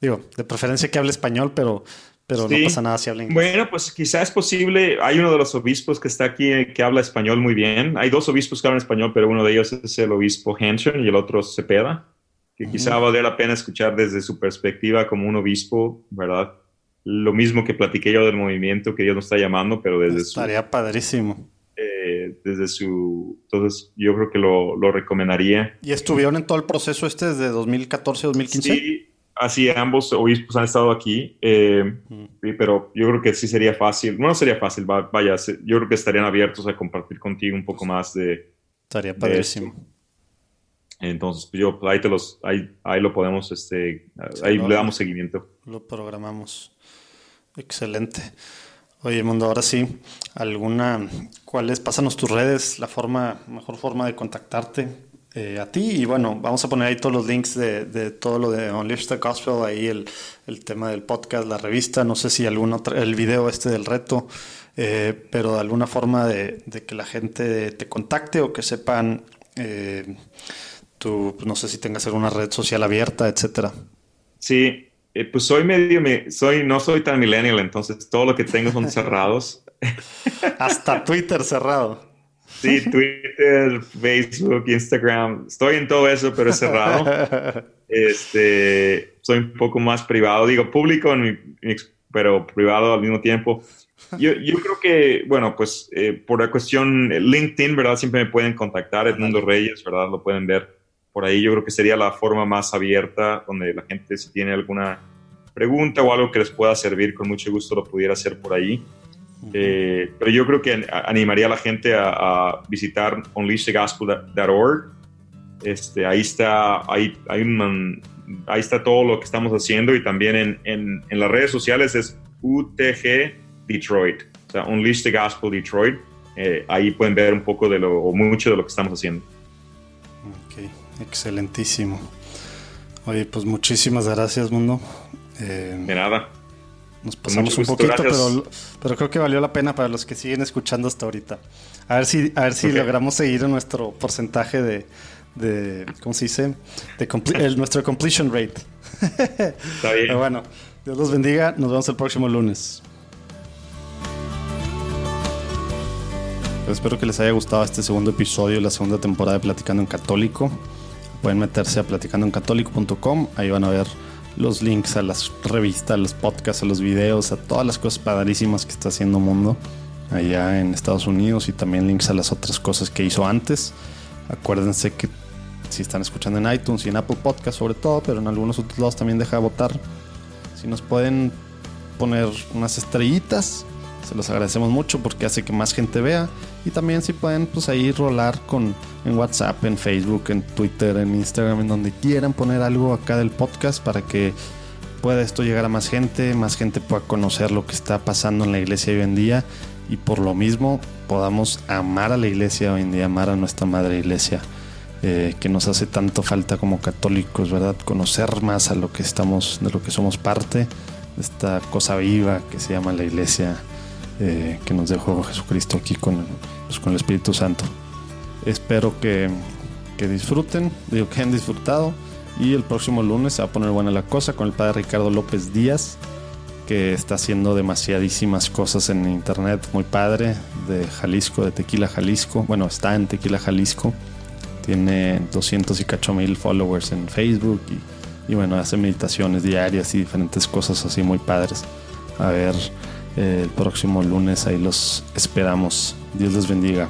Speaker 3: Digo, de preferencia que hable español, pero, pero no pasa nada si habla inglés.
Speaker 1: Bueno, pues quizás es posible. Hay uno de los obispos que está aquí eh, que habla español muy bien. Hay dos obispos que hablan español, pero uno de ellos es el obispo Hanson y el otro Cepeda que quizá valdría la pena escuchar desde su perspectiva como un obispo, ¿verdad? Lo mismo que platiqué yo del movimiento que Dios nos está llamando, pero desde
Speaker 3: su... Estaría padrísimo.
Speaker 1: Eh, desde su... Entonces yo creo que lo, lo, recomendaría.
Speaker 3: ¿Y estuvieron en todo el proceso este desde 2014, 2015?
Speaker 1: Sí, así ambos obispos han estado aquí, eh, pero yo creo que sí sería fácil, no sería fácil, vaya, yo creo que estarían abiertos a compartir contigo un poco más de...
Speaker 3: Estaría padrísimo.
Speaker 1: Entonces, pues, yo ahí te los, ahí, ahí lo podemos, este, ahí le damos seguimiento.
Speaker 3: Lo programamos. Excelente. Oye, Mundo, ahora sí, ¿alguna, cuáles, pásanos tus redes, la forma, mejor forma de contactarte eh, a ti? Y bueno, vamos a poner ahí todos los links de, de todo lo de Unleash the Gospel, ahí el, el, tema del podcast, la revista, no sé si algún otro, el video este del reto, eh, pero de alguna forma de, de, que la gente te contacte o que sepan... Eh, tú, no sé si tengas alguna red social abierta, etcétera.
Speaker 1: Sí, eh, pues soy medio, soy, no soy tan millennial, entonces todo lo que tengo son cerrados.
Speaker 3: Hasta Twitter cerrado.
Speaker 1: Sí, Twitter, Facebook, Instagram, estoy en todo eso, pero es cerrado. Este, soy un poco más privado, digo público, pero privado al mismo tiempo. Yo, yo creo que, bueno, pues eh, por la cuestión LinkedIn, ¿verdad? Siempre me pueden contactar, Edmundo Reyes, ¿verdad? Lo pueden ver por ahí. Yo creo que sería la forma más abierta donde la gente si tiene alguna pregunta o algo que les pueda servir, con mucho gusto lo pudiera hacer por ahí. Eh, pero yo creo que animaría a la gente a, visitar unleashthegospel.org. Este, ahí está, ahí, hay un, ahí está todo lo que estamos haciendo y también en, en, en las redes sociales es UTG Detroit, o sea, Unleash the Gospel Detroit. Eh, ahí pueden ver un poco de lo, o mucho de lo que estamos haciendo.
Speaker 3: Ok, excelentísimo. Oye, pues muchísimas gracias, Mundo.
Speaker 1: Eh, de nada.
Speaker 3: Nos pasamos un poquito, pero, pero, creo que valió la pena para los que siguen escuchando hasta ahorita. A ver si, a ver si logramos seguir en nuestro porcentaje de, de ¿cómo se dice? De nuestro completion rate.
Speaker 1: Está bien.
Speaker 3: Pero bueno, Dios los bendiga. Nos vemos el próximo lunes. espero que les haya gustado este segundo episodio, la segunda temporada de Platicando en Católico. Pueden meterse a platicandoencatólico.com, ahí van a ver los links a las revistas, a los podcasts, a los videos, a todas las cosas padrísimas que está haciendo Mundo allá en Estados Unidos y también links a las otras cosas que hizo antes. Acuérdense que si están escuchando en iTunes y en Apple Podcast sobre todo, pero en algunos otros lados también deja de votar. Si nos pueden poner unas estrellitas, se los agradecemos mucho porque hace que más gente vea. Y también si pueden pues ahí rolar con en WhatsApp, en Facebook, en Twitter, en Instagram, en donde quieran poner algo acá del podcast para que pueda esto llegar a más gente, más gente pueda conocer lo que está pasando en la iglesia hoy en día y por lo mismo podamos amar a la iglesia hoy en día, amar a nuestra madre iglesia. Eh, que nos hace tanto falta como católicos, ¿verdad? Conocer más a lo que estamos, de lo que somos parte, de esta cosa viva que se llama la iglesia eh, que nos dejó Jesucristo aquí con, pues, con el Espíritu Santo. Espero que, que disfruten, digo que han disfrutado. Y el próximo lunes se va a poner buena la cosa con el padre Ricardo López Díaz, que está haciendo demasiadísimas cosas en internet, muy padre, de Jalisco, de Tequila Jalisco. Bueno, está en Tequila Jalisco. Tiene 200 y cacho mil followers en Facebook y, y bueno, hace meditaciones diarias y diferentes cosas así muy padres. A ver el próximo lunes. Ahí los esperamos. Dios los bendiga.